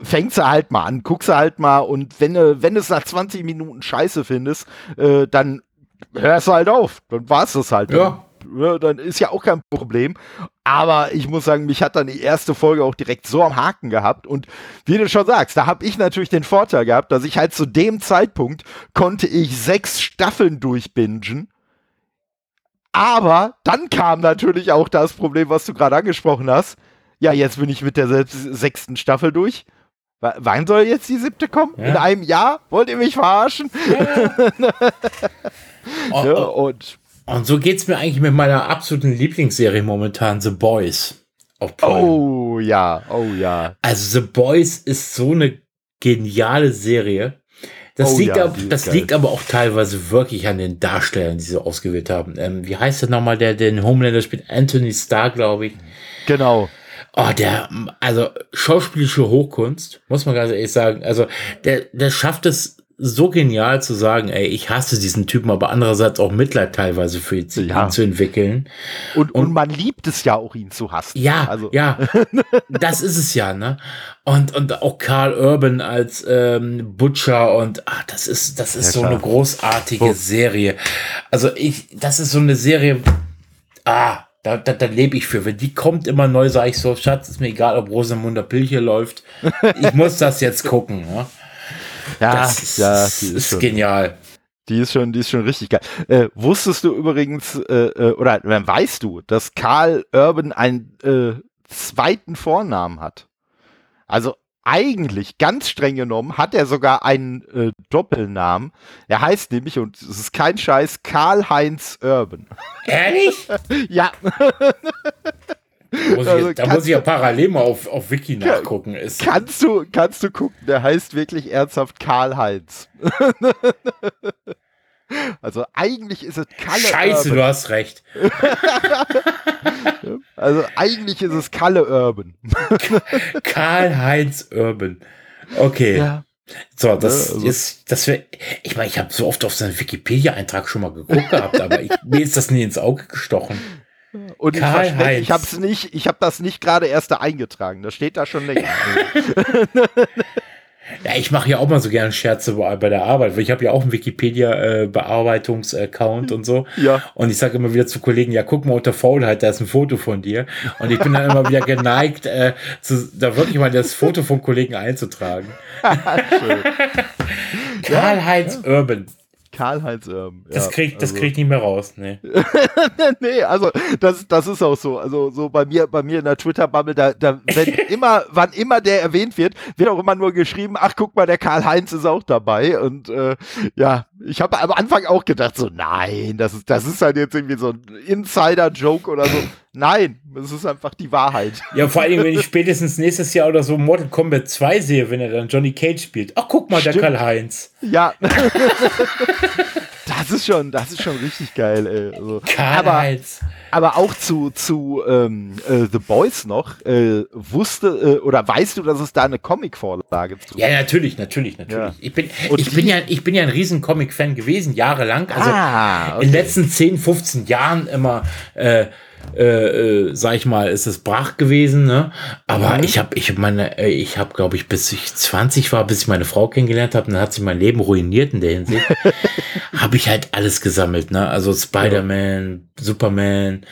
fängst du halt mal an, guckst du halt mal und wenn du, wenn es nach 20 Minuten scheiße findest, äh, dann hörst du halt auf. Dann war es das halt. Ja. Dann, dann ist ja auch kein Problem. Aber ich muss sagen, mich hat dann die erste Folge auch direkt so am Haken gehabt. Und wie du schon sagst, da habe ich natürlich den Vorteil gehabt, dass ich halt zu dem Zeitpunkt konnte ich sechs Staffeln durchbingen. Aber dann kam natürlich auch das Problem, was du gerade angesprochen hast. Ja, jetzt bin ich mit der sechsten Staffel durch. Wann soll jetzt die siebte kommen? Ja. In einem Jahr? Wollt ihr mich verarschen? Ja. [LAUGHS] oh, ja, und, und so geht es mir eigentlich mit meiner absoluten Lieblingsserie momentan, The Boys. Oh ja, oh ja. Also The Boys ist so eine geniale Serie. Das, oh, liegt, ja, ab, das liegt aber auch teilweise wirklich an den Darstellern, die sie ausgewählt haben. Ähm, wie heißt der nochmal, der den Homelander spielt? Anthony Starr, glaube ich. Genau. Oh, der, also schauspielische Hochkunst, muss man ganz ehrlich sagen. Also, der, der schafft es so genial zu sagen, ey, ich hasse diesen Typen, aber andererseits auch Mitleid teilweise für ihn, ja. zu entwickeln. Und, und, und, man liebt es ja auch, ihn zu hassen. Ja, also. ja, [LAUGHS] das ist es ja, ne? Und, und auch Carl Urban als ähm, Butcher und ach, das ist, das ist ja, so eine großartige oh. Serie. Also ich, das ist so eine Serie, ah, da, da, da lebe ich für. Wenn die kommt immer neu, sage ich so, Schatz, ist mir egal, ob Rosamunde Pilche läuft. Ich muss das jetzt gucken. Ja? Ja, das ja, ist, ist schon, genial. Die ist schon, die ist schon richtig geil. Äh, wusstest du übrigens, äh, äh oder äh, weißt du, dass Karl Urban einen äh, zweiten Vornamen hat? Also eigentlich, ganz streng genommen, hat er sogar einen äh, Doppelnamen. Er heißt nämlich, und es ist kein Scheiß, Karl-Heinz Urban. Ehrlich? [LAUGHS] ja. Muss also, da muss ich ja parallel mal auf, auf Wiki nachgucken. Ist kannst, du, kannst du gucken, der heißt wirklich ernsthaft Karl-Heinz. [LAUGHS] also eigentlich ist es Kalle Scheiße, Urban. du hast recht. [LAUGHS] also eigentlich ist es Kalle Urban. [LAUGHS] Karl-Heinz Urban. Okay. Ja. So, das also. ist, das wäre, ich meine, ich habe so oft auf seinen Wikipedia-Eintrag schon mal geguckt gehabt, aber ich, mir ist das nie ins Auge gestochen. Und Karl ich, Heinz. ich habe es nicht, ich habe das nicht gerade erst da eingetragen. Das steht da schon länger. [LAUGHS] ja, ich mache ja auch mal so gerne Scherze bei der Arbeit, weil ich habe ja auch einen Wikipedia-Bearbeitungsaccount und so. Ja. Und ich sage immer wieder zu Kollegen, ja, guck mal unter Faulheit, da ist ein Foto von dir. Und ich bin dann immer wieder geneigt, äh, zu, da wirklich mal das Foto von Kollegen einzutragen. [LAUGHS] Karl-Heinz ja, ja. Urban. Karl-Heinz Irm. Das ja, krieg, das also. krieg ich nicht mehr raus, nee. [LAUGHS] nee, also das, das ist auch so. Also so bei mir, bei mir in der Twitter-Bubble, da, da, wenn [LAUGHS] immer, wann immer der erwähnt wird, wird auch immer nur geschrieben, ach guck mal, der Karl-Heinz ist auch dabei. Und äh, ja, ich habe am Anfang auch gedacht, so, nein, das ist, das ist halt jetzt irgendwie so ein Insider-Joke oder so. Nein, es ist einfach die Wahrheit. Ja, vor allem, wenn ich [LAUGHS] spätestens nächstes Jahr oder so Mortal Kombat 2 sehe, wenn er dann Johnny Cage spielt. Ach, guck mal, Stimmt. der Karl-Heinz. Ja. [LAUGHS] das ist schon, das ist schon richtig geil, ey. Also, Karl-Heinz. Aber, aber, auch zu, zu ähm, äh, The Boys noch, äh, wusste, äh, oder weißt du, dass es da eine Comic-Vorlage zu Ja, natürlich, natürlich, natürlich. Ja. Ich, bin, ich, bin ja, ich bin ja ein riesen Comic-Fan gewesen, jahrelang. Also ah, okay. in den letzten 10, 15 Jahren immer äh, äh, äh, sag ich mal, ist es brach gewesen, ne? Aber mhm. ich habe, ich meine, äh, ich habe, glaube ich, bis ich 20 war, bis ich meine Frau kennengelernt habe, dann hat sie mein Leben ruiniert in der Hinsicht. [LAUGHS] habe ich halt alles gesammelt, ne? Also Spider-Man, ja. Superman,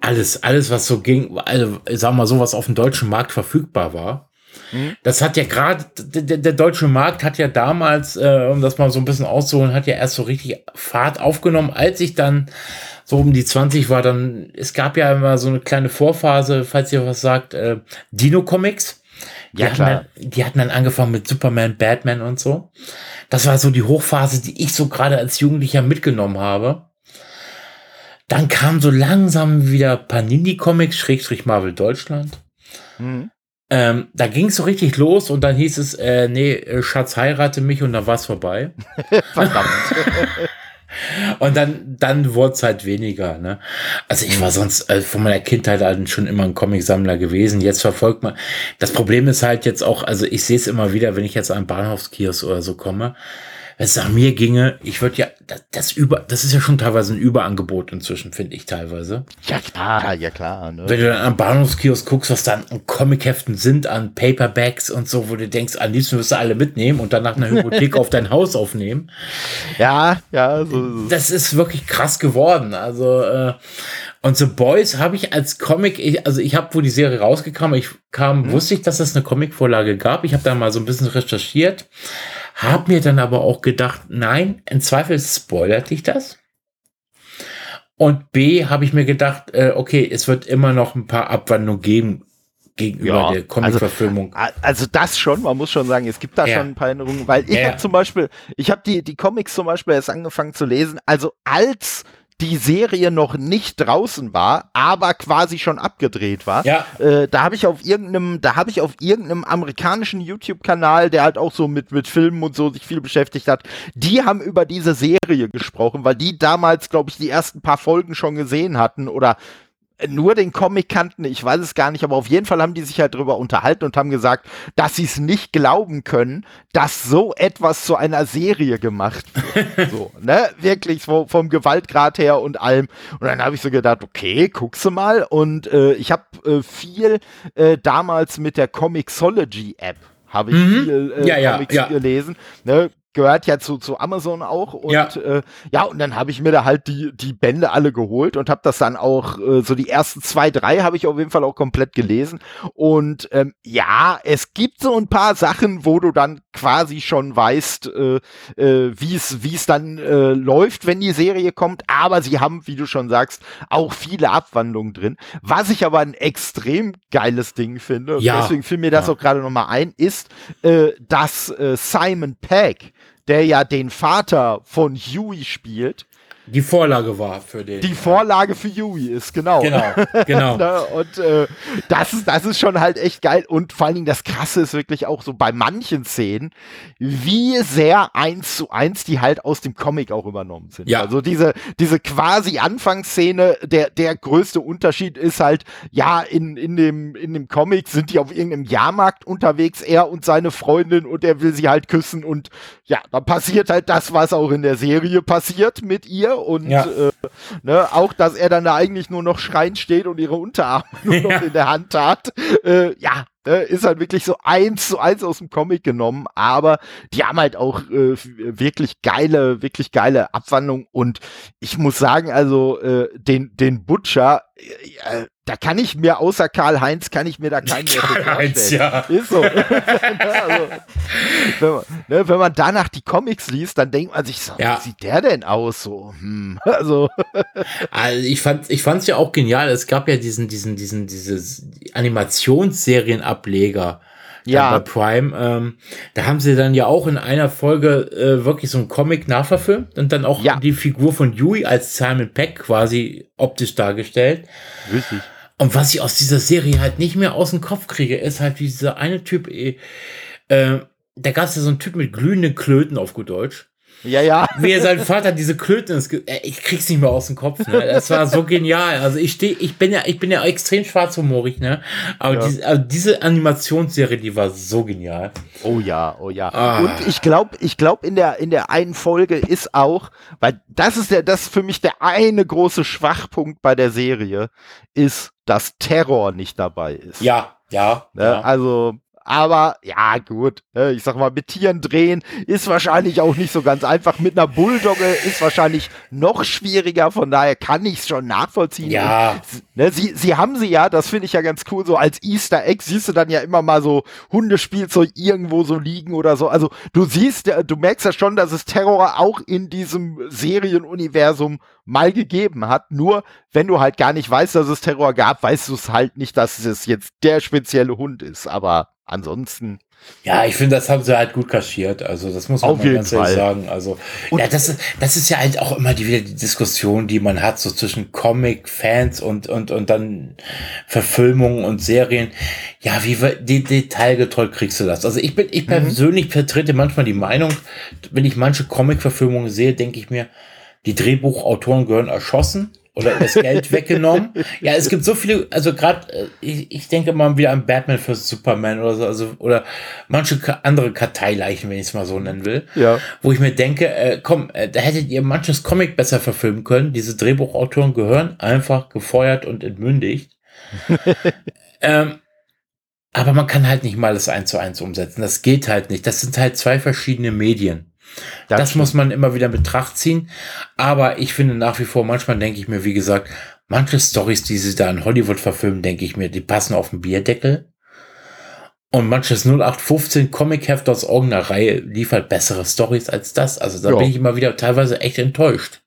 alles, alles, was so ging, also sag mal, so was auf dem deutschen Markt verfügbar war. Mhm. Das hat ja gerade, der, der, deutsche Markt hat ja damals, äh, um das mal so ein bisschen auszuholen, hat ja erst so richtig Fahrt aufgenommen, als ich dann so um die 20 war, dann, es gab ja immer so eine kleine Vorphase, falls ihr was sagt, äh, Dino Comics. Die, ja, klar. Dann, die hatten dann angefangen mit Superman, Batman und so. Das war so die Hochphase, die ich so gerade als Jugendlicher mitgenommen habe. Dann kam so langsam wieder Panini Comics, Schrägstrich Marvel Deutschland. Mhm. Ähm, da ging es so richtig los und dann hieß es, äh, nee, äh, Schatz, heirate mich und dann war es vorbei. [LAUGHS] Verdammt. [LAUGHS] Und dann, dann wurde es halt weniger. Ne? Also ich war sonst äh, von meiner Kindheit an schon immer ein Comicsammler gewesen. Jetzt verfolgt man. Das Problem ist halt jetzt auch, also ich sehe es immer wieder, wenn ich jetzt an Bahnhofskiosk oder so komme wenn es nach mir ginge, ich würde ja, das, das, über, das ist ja schon teilweise ein Überangebot inzwischen, finde ich teilweise. Ja klar, ja klar. Ne? Wenn du dann am Bahnhofskiosk guckst, was dann an Comicheften sind, an Paperbacks und so, wo du denkst, am liebsten wirst du alle mitnehmen und dann nach einer Hypothek [LAUGHS] auf dein Haus aufnehmen. Ja, ja. So, so. Das ist wirklich krass geworden. Also, äh, und The Boys habe ich als Comic, ich, also ich habe, wo die Serie rausgekommen, ich kam, mhm. wusste ich, dass es eine Comicvorlage gab. Ich habe da mal so ein bisschen recherchiert. Hab mir dann aber auch gedacht, nein, im Zweifel spoilert dich das. Und B, habe ich mir gedacht, äh, okay, es wird immer noch ein paar Abwandlungen geben gegenüber ja, der also, Comic-Verfilmung. Also, also, das schon, man muss schon sagen, es gibt da ja. schon ein paar Erinnerungen, weil ich ja. habe zum Beispiel, ich habe die, die Comics zum Beispiel erst angefangen zu lesen, also als die Serie noch nicht draußen war, aber quasi schon abgedreht war. Ja. Äh, da habe ich auf irgendeinem, da habe ich auf irgendeinem amerikanischen YouTube-Kanal, der halt auch so mit, mit Filmen und so sich viel beschäftigt hat, die haben über diese Serie gesprochen, weil die damals, glaube ich, die ersten paar Folgen schon gesehen hatten oder nur den Comic kannten, ich weiß es gar nicht, aber auf jeden Fall haben die sich halt drüber unterhalten und haben gesagt, dass sie es nicht glauben können, dass so etwas zu einer Serie gemacht wird. so, [LAUGHS] ne? Wirklich so vom Gewaltgrad her und allem. Und dann habe ich so gedacht, okay, guckst du mal. Und äh, ich habe äh, viel äh, damals mit der Comixology App habe ich mhm. viel äh, ja, Comics ja, ja. gelesen. Ne? Gehört ja zu, zu Amazon auch und ja, äh, ja und dann habe ich mir da halt die die Bände alle geholt und habe das dann auch äh, so die ersten zwei drei habe ich auf jeden Fall auch komplett gelesen und ähm, ja es gibt so ein paar Sachen wo du dann quasi schon weißt äh, äh, wie es wie es dann äh, läuft wenn die Serie kommt aber sie haben wie du schon sagst auch viele Abwandlungen drin was ich aber ein extrem geiles Ding finde ja. deswegen fiel mir das ja. auch gerade noch mal ein ist äh, dass äh, Simon Pegg der ja den Vater von Huey spielt, die Vorlage war für den. Die Vorlage für Yui ist, genau. Genau, genau. [LAUGHS] Ne, und äh, das, ist, das ist schon halt echt geil. Und vor allen Dingen das Krasse ist wirklich auch so bei manchen Szenen, wie sehr eins zu eins die halt aus dem Comic auch übernommen sind. Ja. Also diese, diese quasi Anfangsszene, der, der größte Unterschied ist halt, ja, in, in, dem, in dem Comic sind die auf irgendeinem Jahrmarkt unterwegs, er und seine Freundin, und er will sie halt küssen. Und ja, dann passiert halt das, was auch in der Serie passiert mit ihr und ja. äh, ne, auch, dass er dann da eigentlich nur noch schreien steht und ihre Unterarme nur noch ja. in der Hand hat. Äh, ja, ne, ist halt wirklich so eins zu eins aus dem Comic genommen, aber die haben halt auch äh, wirklich geile, wirklich geile Abwandlung und ich muss sagen, also äh, den, den Butcher, äh, da kann ich mir außer Karl Heinz kann ich mir da keinen mehr Karl Heinz, ja. Ist so. [LAUGHS] also, wenn, man, ne, wenn man danach die Comics liest, dann denkt man sich so, ja. wie sieht der denn aus? So, hm, [LAUGHS] also. also ich fand, ich fand's ja auch genial. Es gab ja diesen, diesen, diesen, dieses Animationsserienableger ja. bei Prime. Ähm, da haben sie dann ja auch in einer Folge äh, wirklich so einen Comic nachverfilmt und dann auch ja. die Figur von Yui als Simon Peck quasi optisch dargestellt. Richtig. Und was ich aus dieser Serie halt nicht mehr aus dem Kopf kriege, ist halt dieser eine Typ, äh, äh da gab es ja so einen Typ mit glühenden Klöten auf gut Deutsch. Ja, ja. Wie er sein Vater diese Klöten ins Ge äh, Ich krieg's nicht mehr aus dem Kopf, ne? Das war so genial. Also ich stehe, ich bin ja, ich bin ja extrem schwarzhumorig, ne? Aber ja. diese, also diese Animationsserie, die war so genial. Oh ja, oh ja. Ah. Und ich glaube, ich glaube, in der, in der einen Folge ist auch, weil das ist der, das ist für mich der eine große Schwachpunkt bei der Serie, ist, dass Terror nicht dabei ist. Ja, ja. Ne? ja. Also, aber ja, gut. Ne, ich sag mal, mit Tieren drehen ist wahrscheinlich auch nicht so ganz einfach. Mit einer Bulldogge ist wahrscheinlich noch schwieriger. Von daher kann ich es schon nachvollziehen. Ja. Ne, sie, sie haben sie ja, das finde ich ja ganz cool. So als Easter Egg siehst du dann ja immer mal so Hundespielzeug irgendwo so liegen oder so. Also du siehst, du merkst ja schon, dass es Terror auch in diesem Serienuniversum mal gegeben hat. Nur wenn du halt gar nicht weißt, dass es Terror gab, weißt du es halt nicht, dass es jetzt der spezielle Hund ist. Aber ansonsten. Ja, ich finde, das haben sie halt gut kaschiert. Also, das muss man Auf ganz ehrlich sagen. Also, und ja, das ist, das ist ja halt auch immer die, wieder die Diskussion, die man hat, so zwischen Comic-Fans und, und, und dann Verfilmungen und Serien. Ja, wie die, detailgetreu kriegst du das? Also, ich bin, ich mhm. persönlich vertrete manchmal die Meinung, wenn ich manche Comic-Verfilmungen sehe, denke ich mir, die Drehbuchautoren gehören erschossen oder das Geld weggenommen. [LAUGHS] Ja, es gibt so viele, also gerade, äh, ich, ich denke mal wieder an Batman für Superman oder so, also, oder manche andere Karteileichen, wenn ich es mal so nennen will. Ja. Wo ich mir denke, äh, komm, äh, da hättet ihr manches Comic besser verfilmen können. Diese Drehbuchautoren gehören einfach gefeuert und entmündigt. [LAUGHS] ähm, aber man kann halt nicht mal das eins zu eins umsetzen. Das geht halt nicht. Das sind halt zwei verschiedene Medien. Das, das muss man immer wieder in Betracht ziehen. Aber ich finde nach wie vor, manchmal denke ich mir, wie gesagt, manche Stories, die sie da in Hollywood verfilmen, denke ich mir, die passen auf den Bierdeckel. Und manches 0815 Comic-Heft aus irgendeiner Reihe liefert bessere Stories als das. Also da jo. bin ich immer wieder teilweise echt enttäuscht.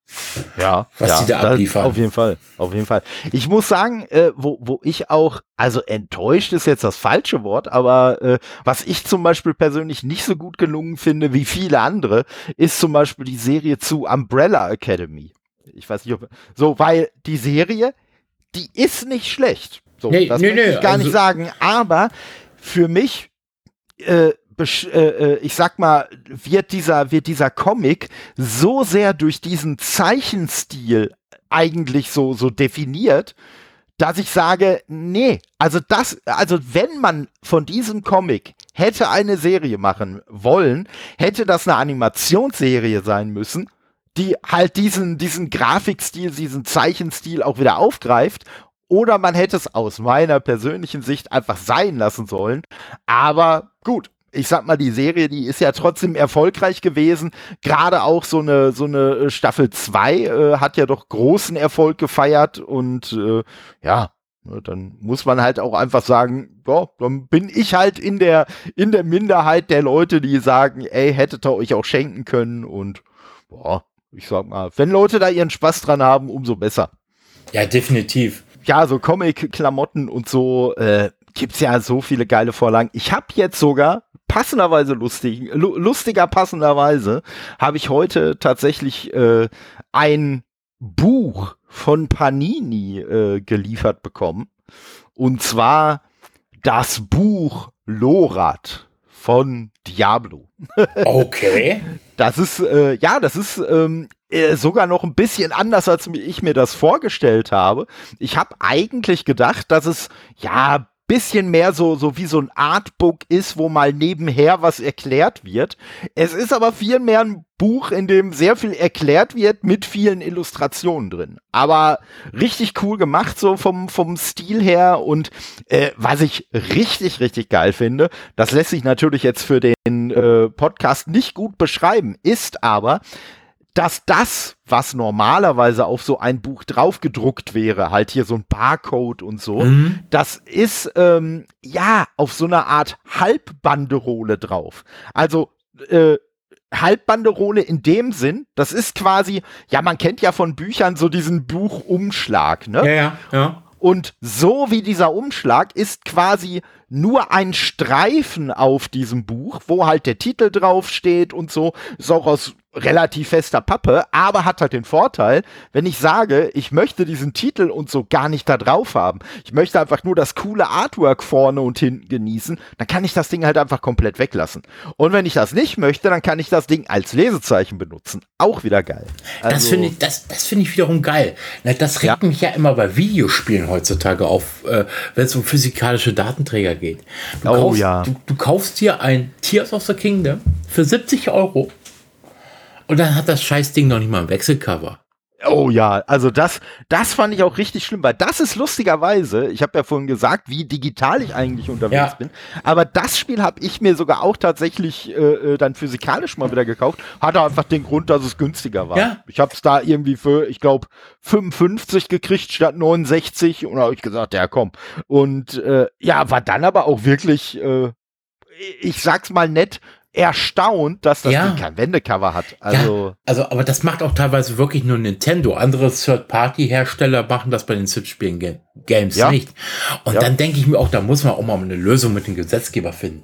Ja, was ja, die da abliefern. Auf jeden Fall, auf jeden Fall. Ich muss sagen, äh, wo, wo ich auch, also enttäuscht ist jetzt das falsche Wort, aber äh, was ich zum Beispiel persönlich nicht so gut gelungen finde wie viele andere, ist zum Beispiel die Serie zu Umbrella Academy. Ich weiß nicht, ob, so, weil die Serie, die ist nicht schlecht. So, nee, das nee, ich nee, gar also nicht sagen, aber für mich äh, äh, ich sag mal, wird dieser, wird dieser Comic so sehr durch diesen Zeichenstil eigentlich so, so definiert, dass ich sage, nee, also das, also wenn man von diesem Comic hätte eine Serie machen wollen, hätte das eine Animationsserie sein müssen, die halt diesen, diesen Grafikstil, diesen Zeichenstil auch wieder aufgreift. Oder man hätte es aus meiner persönlichen Sicht einfach sein lassen sollen. Aber gut, ich sag mal, die Serie, die ist ja trotzdem erfolgreich gewesen. Gerade auch so eine, so eine äh, Staffel 2 äh, hat ja doch großen Erfolg gefeiert und äh, ja, ne, dann muss man halt auch einfach sagen, ja, dann bin ich halt in der, in der Minderheit der Leute, die sagen, ey, hättet ihr euch auch schenken können und boah, ich sag mal, wenn Leute da ihren Spaß dran haben, umso besser. Ja, definitiv. Ja, so Comic-Klamotten und so, äh, gibt's ja so viele geile Vorlagen. Ich habe jetzt sogar passenderweise lustig, lustiger passenderweise habe ich heute tatsächlich äh, ein Buch von Panini äh, geliefert bekommen. Und zwar das Buch Lorat von Diablo. [LAUGHS] Okay. Das ist, äh, ja, das ist ähm, äh, sogar noch ein bisschen anders, als ich mir das vorgestellt habe. Ich habe eigentlich gedacht, dass es, ja, bisschen mehr so, so wie so ein Artbook ist, wo mal nebenher was erklärt wird. Es ist aber viel mehr ein Buch, in dem sehr viel erklärt wird mit vielen Illustrationen drin. Aber richtig cool gemacht, so vom, vom Stil her. Und äh, was ich richtig, richtig geil finde, das lässt sich natürlich jetzt für den äh, Podcast nicht gut beschreiben, ist aber, dass das, was normalerweise auf so ein Buch draufgedruckt wäre, halt hier so ein Barcode und so, mhm. das ist ähm, ja auf so einer Art Halbbanderole drauf. Also äh, Halbbanderole in dem Sinn, das ist quasi, ja, man kennt ja von Büchern so diesen Buchumschlag, ne? Ja, ja, ja. Und so wie dieser Umschlag ist quasi nur ein Streifen auf diesem Buch, wo halt der Titel draufsteht und so, ist auch aus relativ fester Pappe, aber hat halt den Vorteil, wenn ich sage, ich möchte diesen Titel und so gar nicht da drauf haben, ich möchte einfach nur das coole Artwork vorne und hinten genießen, dann kann ich das Ding halt einfach komplett weglassen. Und wenn ich das nicht möchte, dann kann ich das Ding als Lesezeichen benutzen. Auch wieder geil. Also, das finde ich, das, das finde ich wiederum geil. Das regt ja. mich ja immer bei Videospielen heutzutage auf, äh, wenn es um physikalische Datenträger geht. Du oh kaufst, ja. Du, du kaufst dir ein Tears of the Kingdom für 70 Euro und dann hat das Scheißding noch nicht mal ein Wechselcover. Oh ja, also das, das fand ich auch richtig schlimm, weil das ist lustigerweise, ich habe ja vorhin gesagt, wie digital ich eigentlich unterwegs ja. bin, aber das Spiel habe ich mir sogar auch tatsächlich äh, äh, dann physikalisch mal wieder gekauft, hatte einfach den Grund, dass es günstiger war. Ja. Ich habe es da irgendwie für, ich glaube, 55 gekriegt statt 69 und habe ich gesagt, ja komm. Und äh, ja, war dann aber auch wirklich, äh, ich sag's mal nett, erstaunt, dass das ja. Kein Wendecover hat. Also, ja, also, aber das macht auch teilweise wirklich nur Nintendo. Andere Third-Party-Hersteller machen das bei den Switch-Spielen Games ja. nicht. Und dann denke ich mir auch, da muss man auch mal eine Lösung mit dem Gesetzgeber finden.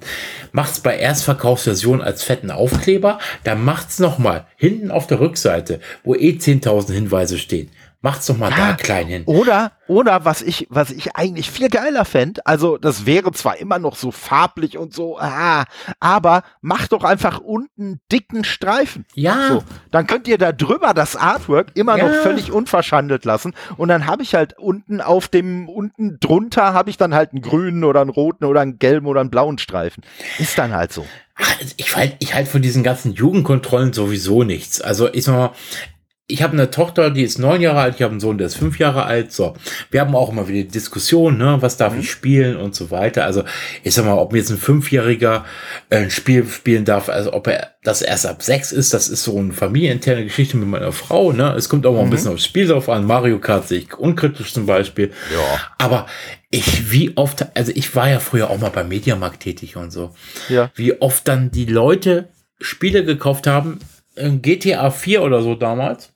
Macht's bei Erstverkaufsversion als fetten Aufkleber, dann macht's noch mal hinten auf der Rückseite, wo eh 10.000 Hinweise stehen. Macht's doch mal ja, da klein hin. Oder, oder was ich, was ich eigentlich viel geiler fände, also das wäre zwar immer noch so farblich und so, ah, aber macht doch einfach unten dicken Streifen. Ja. So, dann könnt ihr da drüber das Artwork immer ja. noch völlig unverschandelt lassen. Und dann habe ich halt unten auf dem, unten drunter habe ich dann halt einen grünen oder einen roten oder einen gelben oder einen blauen Streifen. Ist dann halt so. Ich halte ich halt von diesen ganzen Jugendkontrollen sowieso nichts. Also ich sag mal, ich habe eine Tochter, die ist neun Jahre alt, ich habe einen Sohn, der ist fünf Jahre alt. So, wir haben auch immer wieder Diskussionen, ne, was darf mhm. ich spielen und so weiter. Also ich sag mal, ob jetzt ein Fünfjähriger äh, ein Spiel spielen darf, also ob er das erst ab sechs ist, das ist so eine familieninterne Geschichte mit meiner Frau. Ne, es kommt auch mal mhm. ein bisschen aufs Spiel drauf an. Mario Kart sehe ich unkritisch zum Beispiel. Ja. Aber ich, wie oft, also ich war ja früher auch mal beim Mediamarkt tätig und so. Ja. Wie oft dann die Leute Spiele gekauft haben, GTA 4 oder so damals,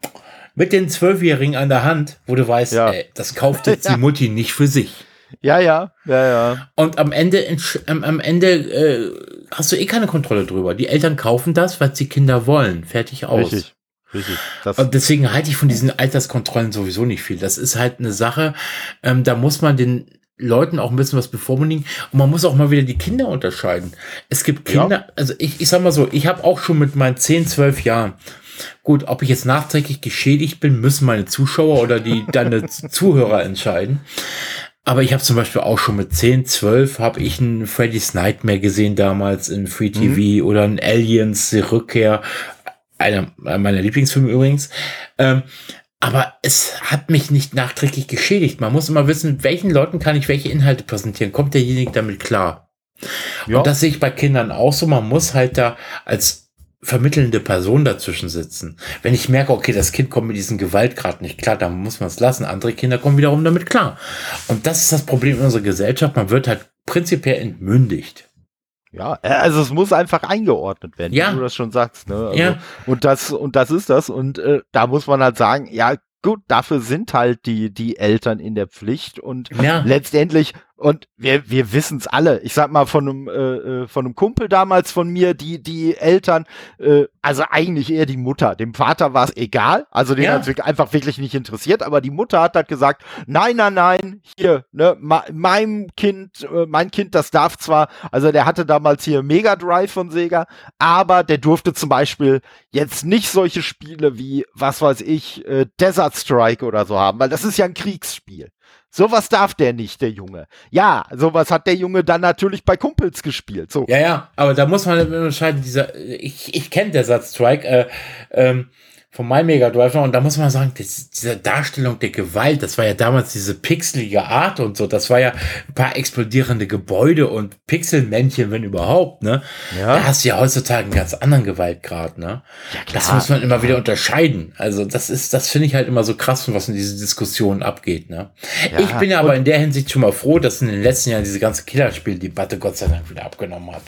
mit den Zwölfjährigen an der Hand, wo du weißt, ja. ey, das kauft jetzt [LAUGHS] die Mutti nicht für sich. Ja, ja, ja, ja. Und am Ende, am Ende äh, hast du eh keine Kontrolle drüber. Die Eltern kaufen das, was die Kinder wollen. Fertig aus. Richtig. Richtig. Das und deswegen halte ich von diesen Alterskontrollen sowieso nicht viel. Das ist halt eine Sache, ähm, da muss man den Leuten auch ein bisschen was bevormundigen. Und man muss auch mal wieder die Kinder unterscheiden. Es gibt Kinder, ja. also ich, ich sag mal so, ich habe auch schon mit meinen 10, 12 Jahren, Gut, ob ich jetzt nachträglich geschädigt bin, müssen meine Zuschauer oder die [LAUGHS] deine Zuhörer entscheiden. Aber ich habe zum Beispiel auch schon mit 10, 12 habe ich ein Freddy's Nightmare gesehen damals in Free TV mhm. oder ein Aliens, die Rückkehr, einer meiner Lieblingsfilme übrigens. Ähm, aber es hat mich nicht nachträglich geschädigt. Man muss immer wissen, welchen Leuten kann ich welche Inhalte präsentieren. Kommt derjenige damit klar? Ja. Und das sehe ich bei Kindern auch so. Man muss halt da als vermittelnde Person dazwischen sitzen. Wenn ich merke, okay, das Kind kommt mit diesem Gewaltgrad nicht klar, dann muss man es lassen. Andere Kinder kommen wiederum damit klar. Und das ist das Problem in unserer Gesellschaft. Man wird halt prinzipiell entmündigt. Ja, äh, also es muss einfach eingeordnet werden, ja. wie du das schon sagst. Ne? Also, ja. Und das und das ist das. Und äh, da muss man halt sagen, ja, gut, dafür sind halt die, die Eltern in der Pflicht und ja. letztendlich und wir, wir wissen es alle. Ich sag mal von einem, äh, äh, von einem Kumpel damals von mir, die, die Eltern, äh, also eigentlich eher die Mutter. Dem Vater war es egal. Also den ja. hat es einfach wirklich nicht interessiert. Aber die Mutter hat halt gesagt, nein, nein, nein, hier, ne, mein Kind, äh, mein Kind, das darf zwar, also der hatte damals hier Mega Drive von Sega, aber der durfte zum Beispiel jetzt nicht solche Spiele wie, was weiß ich, äh, Desert Strike oder so haben, weil das ist ja ein Kriegsspiel. Sowas darf der nicht, der Junge. Ja, sowas hat der Junge dann natürlich bei Kumpels gespielt. So. Ja, ja, aber da muss man unterscheiden, dieser, ich, ich kenne der Satz Strike, äh, ähm, von My Mega Drive und da muss man sagen, das, diese Darstellung der Gewalt, das war ja damals diese pixelige Art und so, das war ja ein paar explodierende Gebäude und Pixelmännchen, wenn überhaupt, ne? Ja. Da hast du ja heutzutage einen ganz anderen Gewaltgrad, ne? Ja, klar. Das muss man immer wieder unterscheiden. Also das ist, das finde ich halt immer so krass, was in diese Diskussionen abgeht, ne? Ja, ich bin ja aber in der Hinsicht schon mal froh, dass in den letzten Jahren diese ganze Killerspiel-Debatte Gott sei Dank wieder abgenommen hat.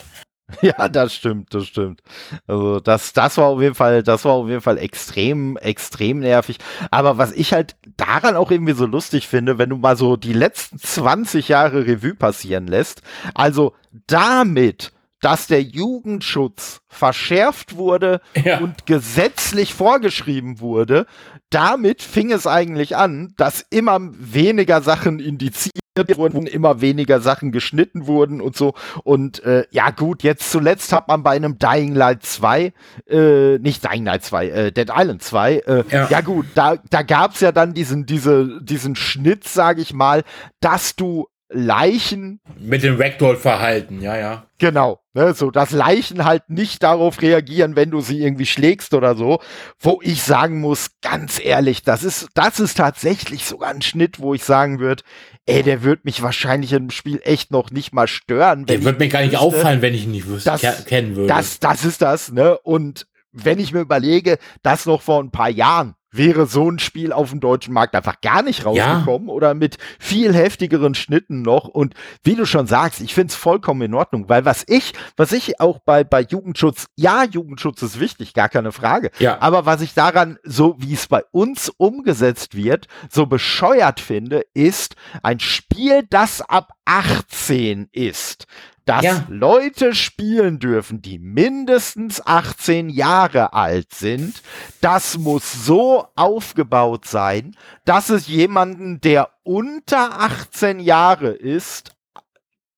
[LAUGHS] Ja, das stimmt, das stimmt. Also das, das war auf jeden Fall, das war auf jeden Fall extrem, extrem nervig. Aber was ich halt daran auch irgendwie so lustig finde, wenn du mal so die letzten 20 Jahre Revue passieren lässt, also damit, dass der Jugendschutz verschärft wurde ja. und gesetzlich vorgeschrieben wurde, damit fing es eigentlich an, dass immer weniger Sachen indiziert wurden, immer weniger Sachen geschnitten wurden und so. Und äh, ja gut, jetzt zuletzt hat man bei einem Dying Light 2, äh, nicht Dying Light 2, äh, Dead Island 2, äh, ja. ja gut, da, da gab's ja dann diesen, diese, diesen Schnitt, sag ich mal, dass du Leichen. Mit dem Ragdoll-Verhalten, ja, ja. Genau, ne, so, dass Leichen halt nicht darauf reagieren, wenn du sie irgendwie schlägst oder so. Wo ich sagen muss, ganz ehrlich, das ist, das ist tatsächlich sogar ein Schnitt, wo ich sagen würde, ey, der wird mich wahrscheinlich im Spiel echt noch nicht mal stören. Der wird mir gar nicht wüsste, auffallen, wenn ich ihn nicht wüsste, das, kennen würde. Das, das ist das, ne? Und wenn ich mir überlege, das noch vor ein paar Jahren, wäre so ein Spiel auf dem deutschen Markt einfach gar nicht rausgekommen ja. oder mit viel heftigeren Schnitten noch. Und wie du schon sagst, ich finde es vollkommen in Ordnung, weil was ich, was ich auch bei, bei Jugendschutz, ja, Jugendschutz ist wichtig, gar keine Frage. Ja. Aber was ich daran, so wie es bei uns umgesetzt wird, so bescheuert finde, ist ein Spiel, das ab 18 ist dass ja. Leute spielen dürfen, die mindestens 18 Jahre alt sind. Das muss so aufgebaut sein, dass es jemanden, der unter 18 Jahre ist,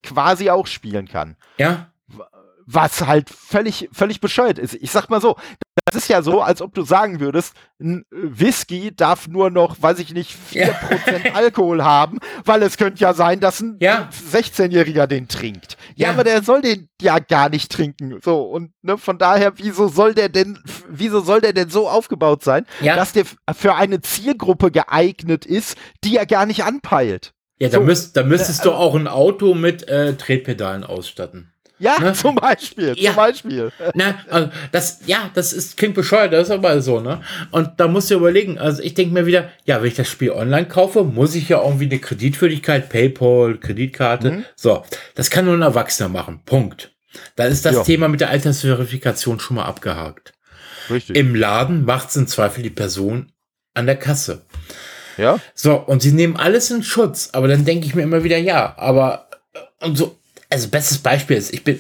quasi auch spielen kann. Ja. Was halt völlig, völlig bescheuert ist. Ich sag mal so, das ist ja so, als ob du sagen würdest, ein Whisky darf nur noch, weiß ich nicht, 4% ja. Alkohol haben, weil es könnte ja sein, dass ein ja. 16-Jähriger den trinkt. Ja, ja, aber der soll den ja gar nicht trinken. So, und ne, von daher, wieso soll der denn, wieso soll der denn so aufgebaut sein, ja. dass der für eine Zielgruppe geeignet ist, die er gar nicht anpeilt? Ja, da, so, müsst, da müsstest äh, du auch ein Auto mit äh, Tretpedalen ausstatten. Ja, ne? zum Beispiel, ja. zum Beispiel. Na, also das, ja, das ist, klingt bescheuert, das ist aber so, ne? Und da musst du überlegen, also ich denke mir wieder, ja, wenn ich das Spiel online kaufe, muss ich ja irgendwie eine Kreditwürdigkeit, Paypal, Kreditkarte, mhm. so. Das kann nur ein Erwachsener machen, Punkt. Da ist das ja. Thema mit der Altersverifikation schon mal abgehakt. Richtig. Im Laden macht es im Zweifel die Person an der Kasse. Ja. So, und sie nehmen alles in Schutz, aber dann denke ich mir immer wieder, ja, aber und so, also bestes Beispiel ist, ich bin,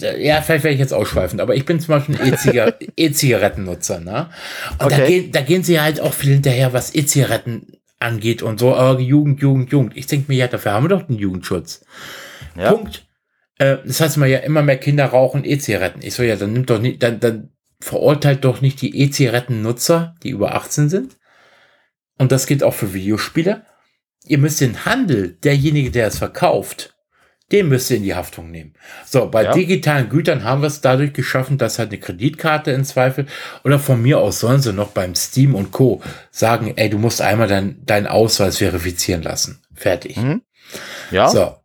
ja, vielleicht werde ich jetzt ausschweifend, aber ich bin zum Beispiel ein [LAUGHS] E-Zigarettennutzer, ne? Und okay. da, gehen, da gehen sie halt auch viel hinterher, was E-Zigaretten angeht und so, aber Jugend, Jugend, Jugend. Ich denke mir, ja, dafür haben wir doch den Jugendschutz. Ja. Punkt. Äh, das heißt mal ja, immer mehr Kinder rauchen E-Zigaretten. Ich so, ja, dann nimmt doch nicht, dann, dann verurteilt doch nicht die E-Zigaretten-Nutzer, die über 18 sind. Und das gilt auch für Videospiele. Ihr müsst den Handel, derjenige, der es verkauft, den müsst ihr in die Haftung nehmen. So, bei ja. digitalen Gütern haben wir es dadurch geschaffen, dass halt eine Kreditkarte in Zweifel oder von mir aus sollen sie noch beim Steam und Co. sagen, ey, du musst einmal deinen dein Ausweis verifizieren lassen. Fertig. Mhm. Ja. So.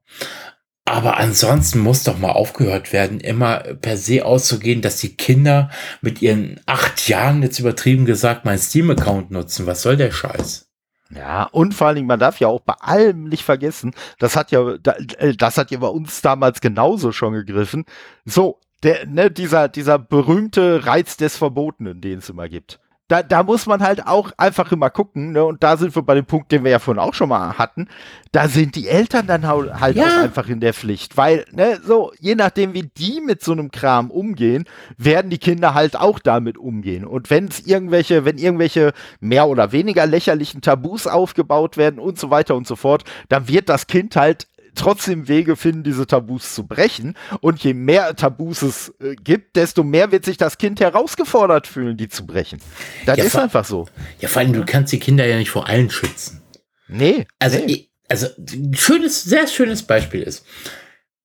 Aber ansonsten muss doch mal aufgehört werden, immer per se auszugehen, dass die Kinder mit ihren acht Jahren jetzt übertrieben gesagt meinen Steam-Account nutzen. Was soll der Scheiß? Ja, und vor allen Dingen, man darf ja auch bei allem nicht vergessen, das hat ja, äh, das hat ja bei uns damals genauso schon gegriffen. So, der, ne, dieser, dieser berühmte Reiz des Verbotenen, den es immer gibt da, da muss man halt auch einfach immer gucken, ne? Und da sind wir bei dem Punkt, den wir ja vorhin auch schon mal hatten. Da sind die Eltern dann halt ja. auch einfach in der Pflicht, weil, ne, so, je nachdem, wie die mit so einem Kram umgehen, werden die Kinder halt auch damit umgehen. Und wenn es irgendwelche, wenn irgendwelche mehr oder weniger lächerlichen Tabus aufgebaut werden und so weiter und so fort, dann wird das Kind halt trotzdem Wege finden, diese Tabus zu brechen. Und je mehr Tabus es äh, gibt, desto mehr wird sich das Kind herausgefordert fühlen, die zu brechen. Das ja, ist einfach so. Ja, vor allem, du kannst die Kinder ja nicht vor allen schützen. Nee. Also, nee. Also schönes, sehr schönes Beispiel ist,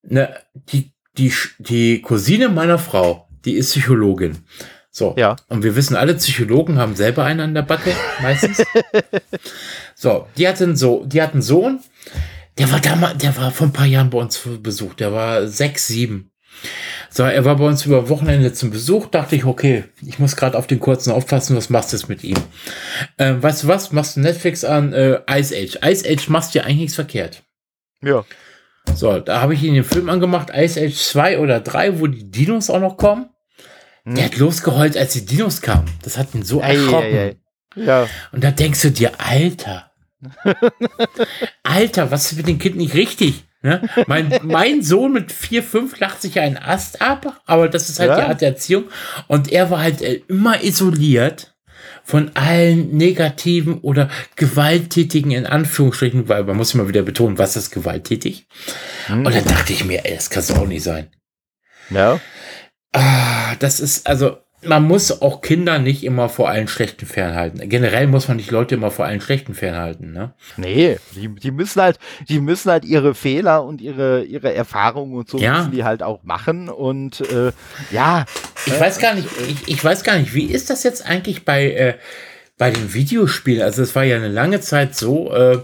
ne, die, die, die Cousine meiner Frau, die ist Psychologin. So. Ja. Und wir wissen alle, Psychologen haben selber einen an der Backe, meistens. [LAUGHS] so, die hatten so, die hatten Sohn, der war damals, der war vor ein paar Jahren bei uns für Besuch. Der war sechs, sieben. So, er war bei uns über Wochenende zum Besuch. Dachte ich, okay, ich muss gerade auf den kurzen aufpassen. Was machst du jetzt mit ihm? Äh, weißt du was? Machst du Netflix an äh, Ice Age? Ice Age machst du ja eigentlich nichts verkehrt. Ja. So, da habe ich ihn den Film angemacht, Ice Age 2 oder 3, wo die Dinos auch noch kommen. Hm. Der hat losgeheult, als die Dinos kamen. Das hat ihn so erschrocken. Ei, ei, ei. Ja. Und da denkst du dir, Alter, [LAUGHS] Alter, was ist mit dem Kind nicht richtig? Ne? Mein, mein Sohn mit vier, fünf lacht sich einen Ast ab, aber das ist halt ja. die Art der Erziehung. Und er war halt äh, immer isoliert von allen negativen oder gewalttätigen, in Anführungsstrichen, weil man muss immer wieder betonen, was ist gewalttätig. Mhm. Und dann dachte ich mir, ey, das kann es auch nicht sein. Ja. Ah, das ist, also, man muss auch Kinder nicht immer vor allen Schlechten fernhalten. Generell muss man nicht Leute immer vor allen Schlechten fernhalten, ne? Nee, die, die müssen halt, die müssen halt ihre Fehler und ihre, ihre Erfahrungen und so ja. müssen die halt auch machen und äh, ja. Ich äh, weiß gar nicht, ich, ich weiß gar nicht, wie ist das jetzt eigentlich bei, äh, bei den Videospielen, also es war ja eine lange Zeit so, äh,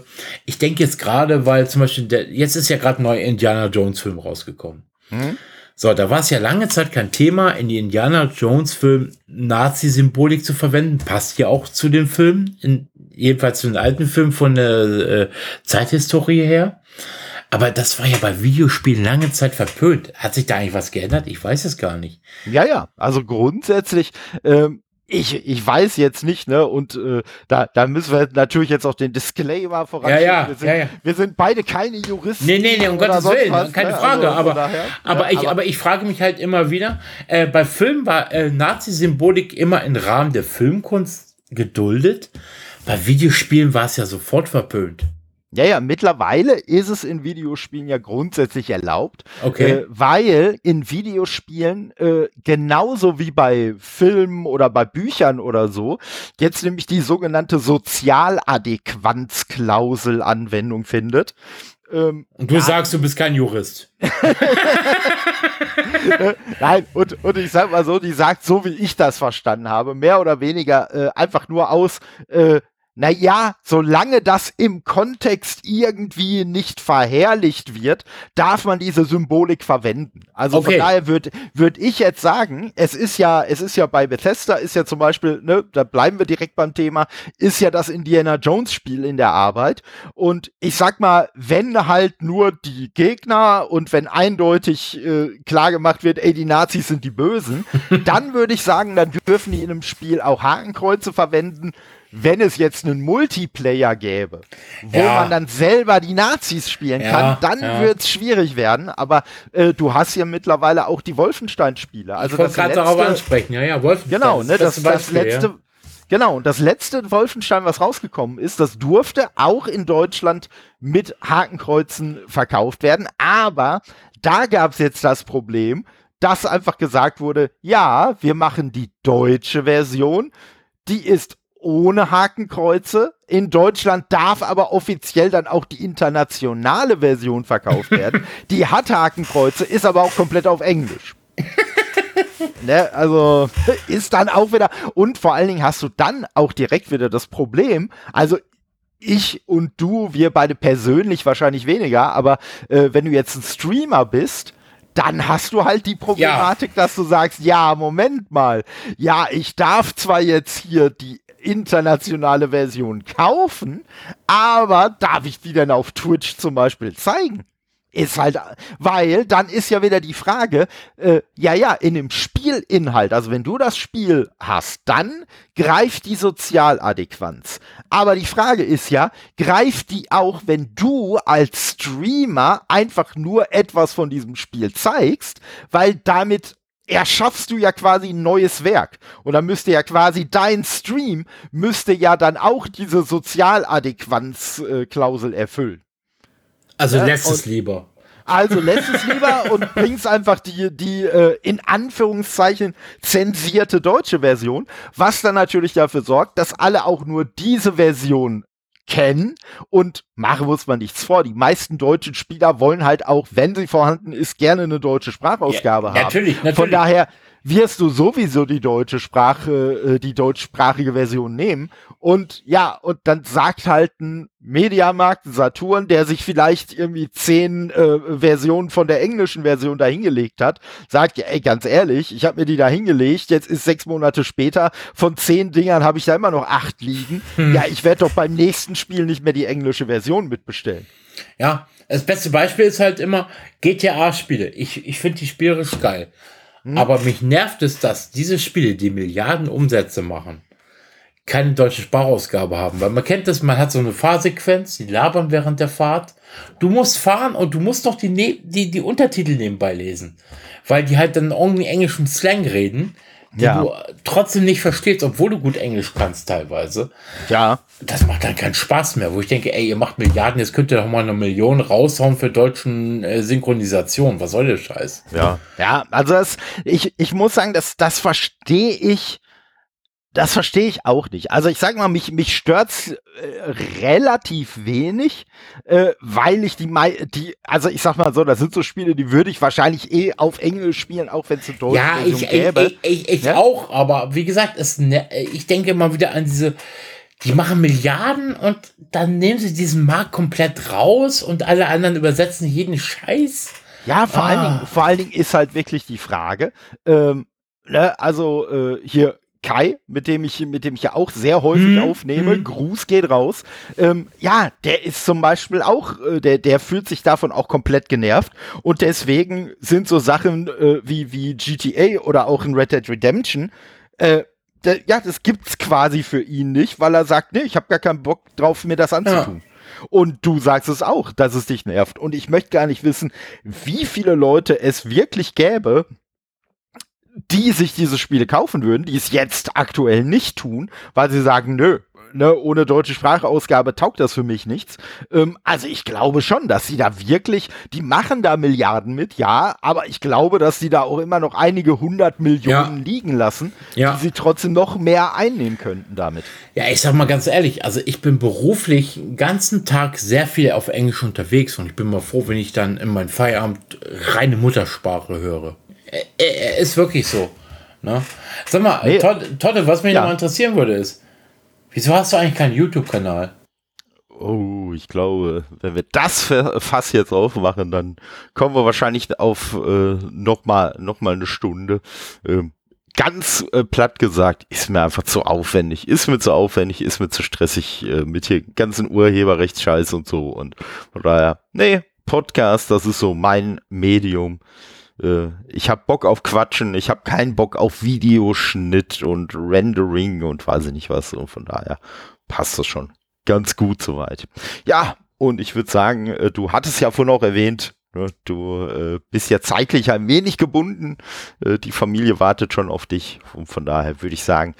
ich denke jetzt gerade, weil zum Beispiel, der, jetzt ist ja gerade ein neuer Indiana Jones Film rausgekommen. Hm? So, da war es ja lange Zeit kein Thema, in die Indiana Jones Film Nazi-Symbolik zu verwenden. Passt ja auch zu den Filmen, in, jedenfalls zu den alten Filmen von der äh, Zeithistorie her. Aber das war ja bei Videospielen lange Zeit verpönt. Hat sich da eigentlich was geändert? Ich weiß es gar nicht. Ja, ja. Also grundsätzlich ähm, ich, ich weiß jetzt nicht, ne? Und äh, da, da müssen wir natürlich jetzt auch den Disclaimer voranschieben. Ja, ja, wir, sind, ja, ja. wir sind beide keine Juristen. Nee, nee, nee, um Gottes Willen, was, keine ne? Frage. Also, aber, daher, aber, ja, ich, aber, aber ich frage mich halt immer wieder, äh, bei Filmen war äh, Nazi-Symbolik immer im Rahmen der Filmkunst geduldet. Bei Videospielen war es ja sofort verpönt. Ja, ja, mittlerweile ist es in Videospielen ja grundsätzlich erlaubt, okay. äh, weil in Videospielen äh, genauso wie bei Filmen oder bei Büchern oder so jetzt nämlich die sogenannte Sozialadäquanzklausel Anwendung findet. Ähm, und du ja. sagst, du bist kein Jurist. [LAUGHS] Nein, und, und ich sag mal so, die sagt so, wie ich das verstanden habe, mehr oder weniger äh, einfach nur aus, äh, naja, solange das im Kontext irgendwie nicht verherrlicht wird, darf man diese Symbolik verwenden. Also okay. von daher würde würd ich jetzt sagen, es ist ja, es ist ja bei Bethesda, ist ja zum Beispiel, ne, da bleiben wir direkt beim Thema, ist ja das Indiana Jones Spiel in der Arbeit. Und ich sag mal, wenn halt nur die Gegner und wenn eindeutig äh, klar gemacht wird, ey, die Nazis sind die Bösen, [LAUGHS] dann würde ich sagen, dann dürfen die in einem Spiel auch Hakenkreuze verwenden wenn es jetzt einen Multiplayer gäbe, wo ja. man dann selber die Nazis spielen ja, kann, dann ja. wird es schwierig werden. Aber äh, du hast ja mittlerweile auch die Wolfenstein-Spiele. Also ich wollte gerade darauf ansprechen, ja, ja, Wolfenstein. Genau, ne, das, das, das letzte. Genau, und das letzte Wolfenstein, was rausgekommen ist, das durfte auch in Deutschland mit Hakenkreuzen verkauft werden. Aber da gab es jetzt das Problem, dass einfach gesagt wurde, ja, wir machen die deutsche Version, die ist ohne Hakenkreuze. In Deutschland darf aber offiziell dann auch die internationale Version verkauft werden. [LAUGHS] die hat Hakenkreuze, ist aber auch komplett auf Englisch. [LAUGHS] ne, also ist dann auch wieder. Und vor allen Dingen hast du dann auch direkt wieder das Problem. Also ich und du, wir beide persönlich wahrscheinlich weniger, aber äh, wenn du jetzt ein Streamer bist, dann hast du halt die Problematik, ja. dass du sagst, ja, Moment mal, ja, ich darf zwar jetzt hier die internationale Version kaufen, aber darf ich die denn auf Twitch zum Beispiel zeigen? Ist halt, weil dann ist ja wieder die Frage, äh, ja, ja, in dem Spielinhalt, also wenn du das Spiel hast, dann greift die Sozialadäquanz. Aber die Frage ist ja, greift die auch, wenn du als Streamer einfach nur etwas von diesem Spiel zeigst, weil damit erschaffst du ja quasi ein neues Werk. Und dann müsste ja quasi dein Stream, müsste ja dann auch diese Sozialadäquanz-Klausel erfüllen. Also ja, lässt es lieber. Also [LAUGHS] lässt es lieber und bringst einfach die, die äh, in Anführungszeichen zensierte deutsche Version, was dann natürlich dafür sorgt, dass alle auch nur diese Version kennen und machen muss man nichts vor. Die meisten deutschen Spieler wollen halt auch, wenn sie vorhanden ist, gerne eine deutsche Sprachausgabe ja, haben. Natürlich, natürlich. Von daher wirst du sowieso die deutsche Sprache, äh, die deutschsprachige Version nehmen. Und ja, und dann sagt halt ein Mediamarkt, Saturn, der sich vielleicht irgendwie zehn äh, Versionen von der englischen Version dahingelegt hat, sagt ja, ey, ganz ehrlich, ich habe mir die dahingelegt, jetzt ist sechs Monate später, von zehn Dingern habe ich da immer noch acht liegen. Hm. Ja, ich werde doch beim nächsten Spiel nicht mehr die englische Version mitbestellen. Ja, das beste Beispiel ist halt immer GTA-Spiele. Ich, ich finde die spielerisch geil. Hm? Aber mich nervt es, dass diese Spiele, die Milliarden Umsätze machen, keine deutsche Sprachausgabe haben. Weil man kennt das, man hat so eine Fahrsequenz, die labern während der Fahrt. Du musst fahren und du musst doch die, ne die, die Untertitel nebenbei lesen. Weil die halt dann irgendwie englischen Slang reden die ja. du trotzdem nicht verstehst, obwohl du gut Englisch kannst teilweise. Ja. Das macht dann keinen Spaß mehr, wo ich denke, ey, ihr macht Milliarden, jetzt könnt ihr doch mal eine Million raushauen für deutschen äh, Synchronisation. Was soll der Scheiß? Ja. Ja, also das, ich, ich muss sagen, das, das verstehe ich das verstehe ich auch nicht. Also ich sag mal, mich, mich stört's äh, relativ wenig, äh, weil ich die, die, also ich sag mal so, das sind so Spiele, die würde ich wahrscheinlich eh auf Englisch spielen, auch wenn es in Deutsch ja, ich, gäbe. Ich, ich, ich ja? auch, aber wie gesagt, es, ne, ich denke mal wieder an diese, die machen Milliarden und dann nehmen sie diesen Markt komplett raus und alle anderen übersetzen jeden Scheiß. Ja, vor, ah. allen, Dingen, vor allen Dingen ist halt wirklich die Frage, ähm, ne, also äh, hier Kai, mit dem ich, mit dem ich ja auch sehr häufig hm, aufnehme, hm. Gruß geht raus. Ähm, ja, der ist zum Beispiel auch, äh, der, der fühlt sich davon auch komplett genervt und deswegen sind so Sachen äh, wie, wie GTA oder auch in Red Dead Redemption, äh, der, ja, das gibt's quasi für ihn nicht, weil er sagt, nee, ich habe gar keinen Bock drauf, mir das anzutun. Ja. Und du sagst es auch, dass es dich nervt. Und ich möchte gar nicht wissen, wie viele Leute es wirklich gäbe, die sich diese Spiele kaufen würden, die es jetzt aktuell nicht tun, weil sie sagen, nö, ne, ohne deutsche Sprachausgabe taugt das für mich nichts. Ähm, also ich glaube schon, dass sie da wirklich, die machen da Milliarden mit, ja, aber ich glaube, dass sie da auch immer noch einige hundert Millionen ja. liegen lassen, ja. die sie trotzdem noch mehr einnehmen könnten damit. Ja, ich sag mal ganz ehrlich, also ich bin beruflich den ganzen Tag sehr viel auf Englisch unterwegs und ich bin mal froh, wenn ich dann in meinem Feierabend reine Muttersprache höre. Er ist wirklich so. Ne? Sag mal, nee. Totte, was mich ja. noch interessieren würde, ist, wieso hast du eigentlich keinen YouTube-Kanal? Oh, ich glaube, wenn wir das Fass jetzt aufmachen, dann kommen wir wahrscheinlich auf äh, nochmal noch mal eine Stunde. Ähm, ganz äh, platt gesagt, ist mir einfach zu aufwendig. Ist mir zu aufwendig, ist mir zu stressig äh, mit hier ganzen Urheberrechtsscheiß und so. Und von daher, nee, Podcast, das ist so mein Medium äh, ich habe Bock auf Quatschen, ich habe keinen Bock auf Videoschnitt und Rendering und weiß ich nicht was. Und von daher passt das schon ganz gut soweit. Ja, und ich würde sagen, äh, du hattest ja vorhin auch erwähnt, ne, du äh, bist ja zeitlich ein wenig gebunden. Äh, die Familie wartet schon auf dich. Und von daher würde ich sagen,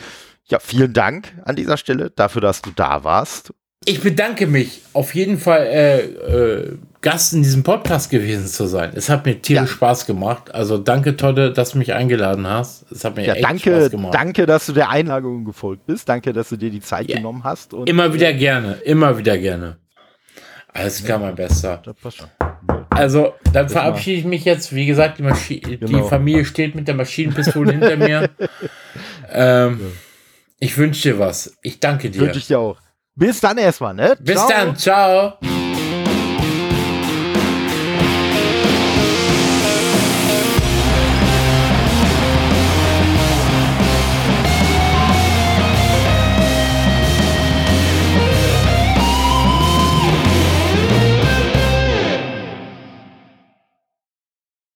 ja, vielen Dank an dieser Stelle dafür, dass du da warst. Ich bedanke mich auf jeden Fall. Äh, äh Gast in diesem Podcast gewesen zu sein. Es hat mir tierisch ja. Spaß gemacht. Also danke, Todde, dass du mich eingeladen hast. Es hat mir ja, echt danke, Spaß gemacht. Danke, dass du der Einladung gefolgt bist. Danke, dass du dir die Zeit ja. genommen hast. Immer wieder gerne, immer wieder gerne. Alles klar, mein Bester. Also, dann verabschiede ich mich jetzt. Wie gesagt, die, Maschi genau. die Familie steht mit der Maschinenpistole [LAUGHS] hinter mir. Ähm, ich wünsche dir was. Ich danke dir. Wünsche ich dir auch. Bis dann erstmal, ne? Bis ciao. dann. Ciao.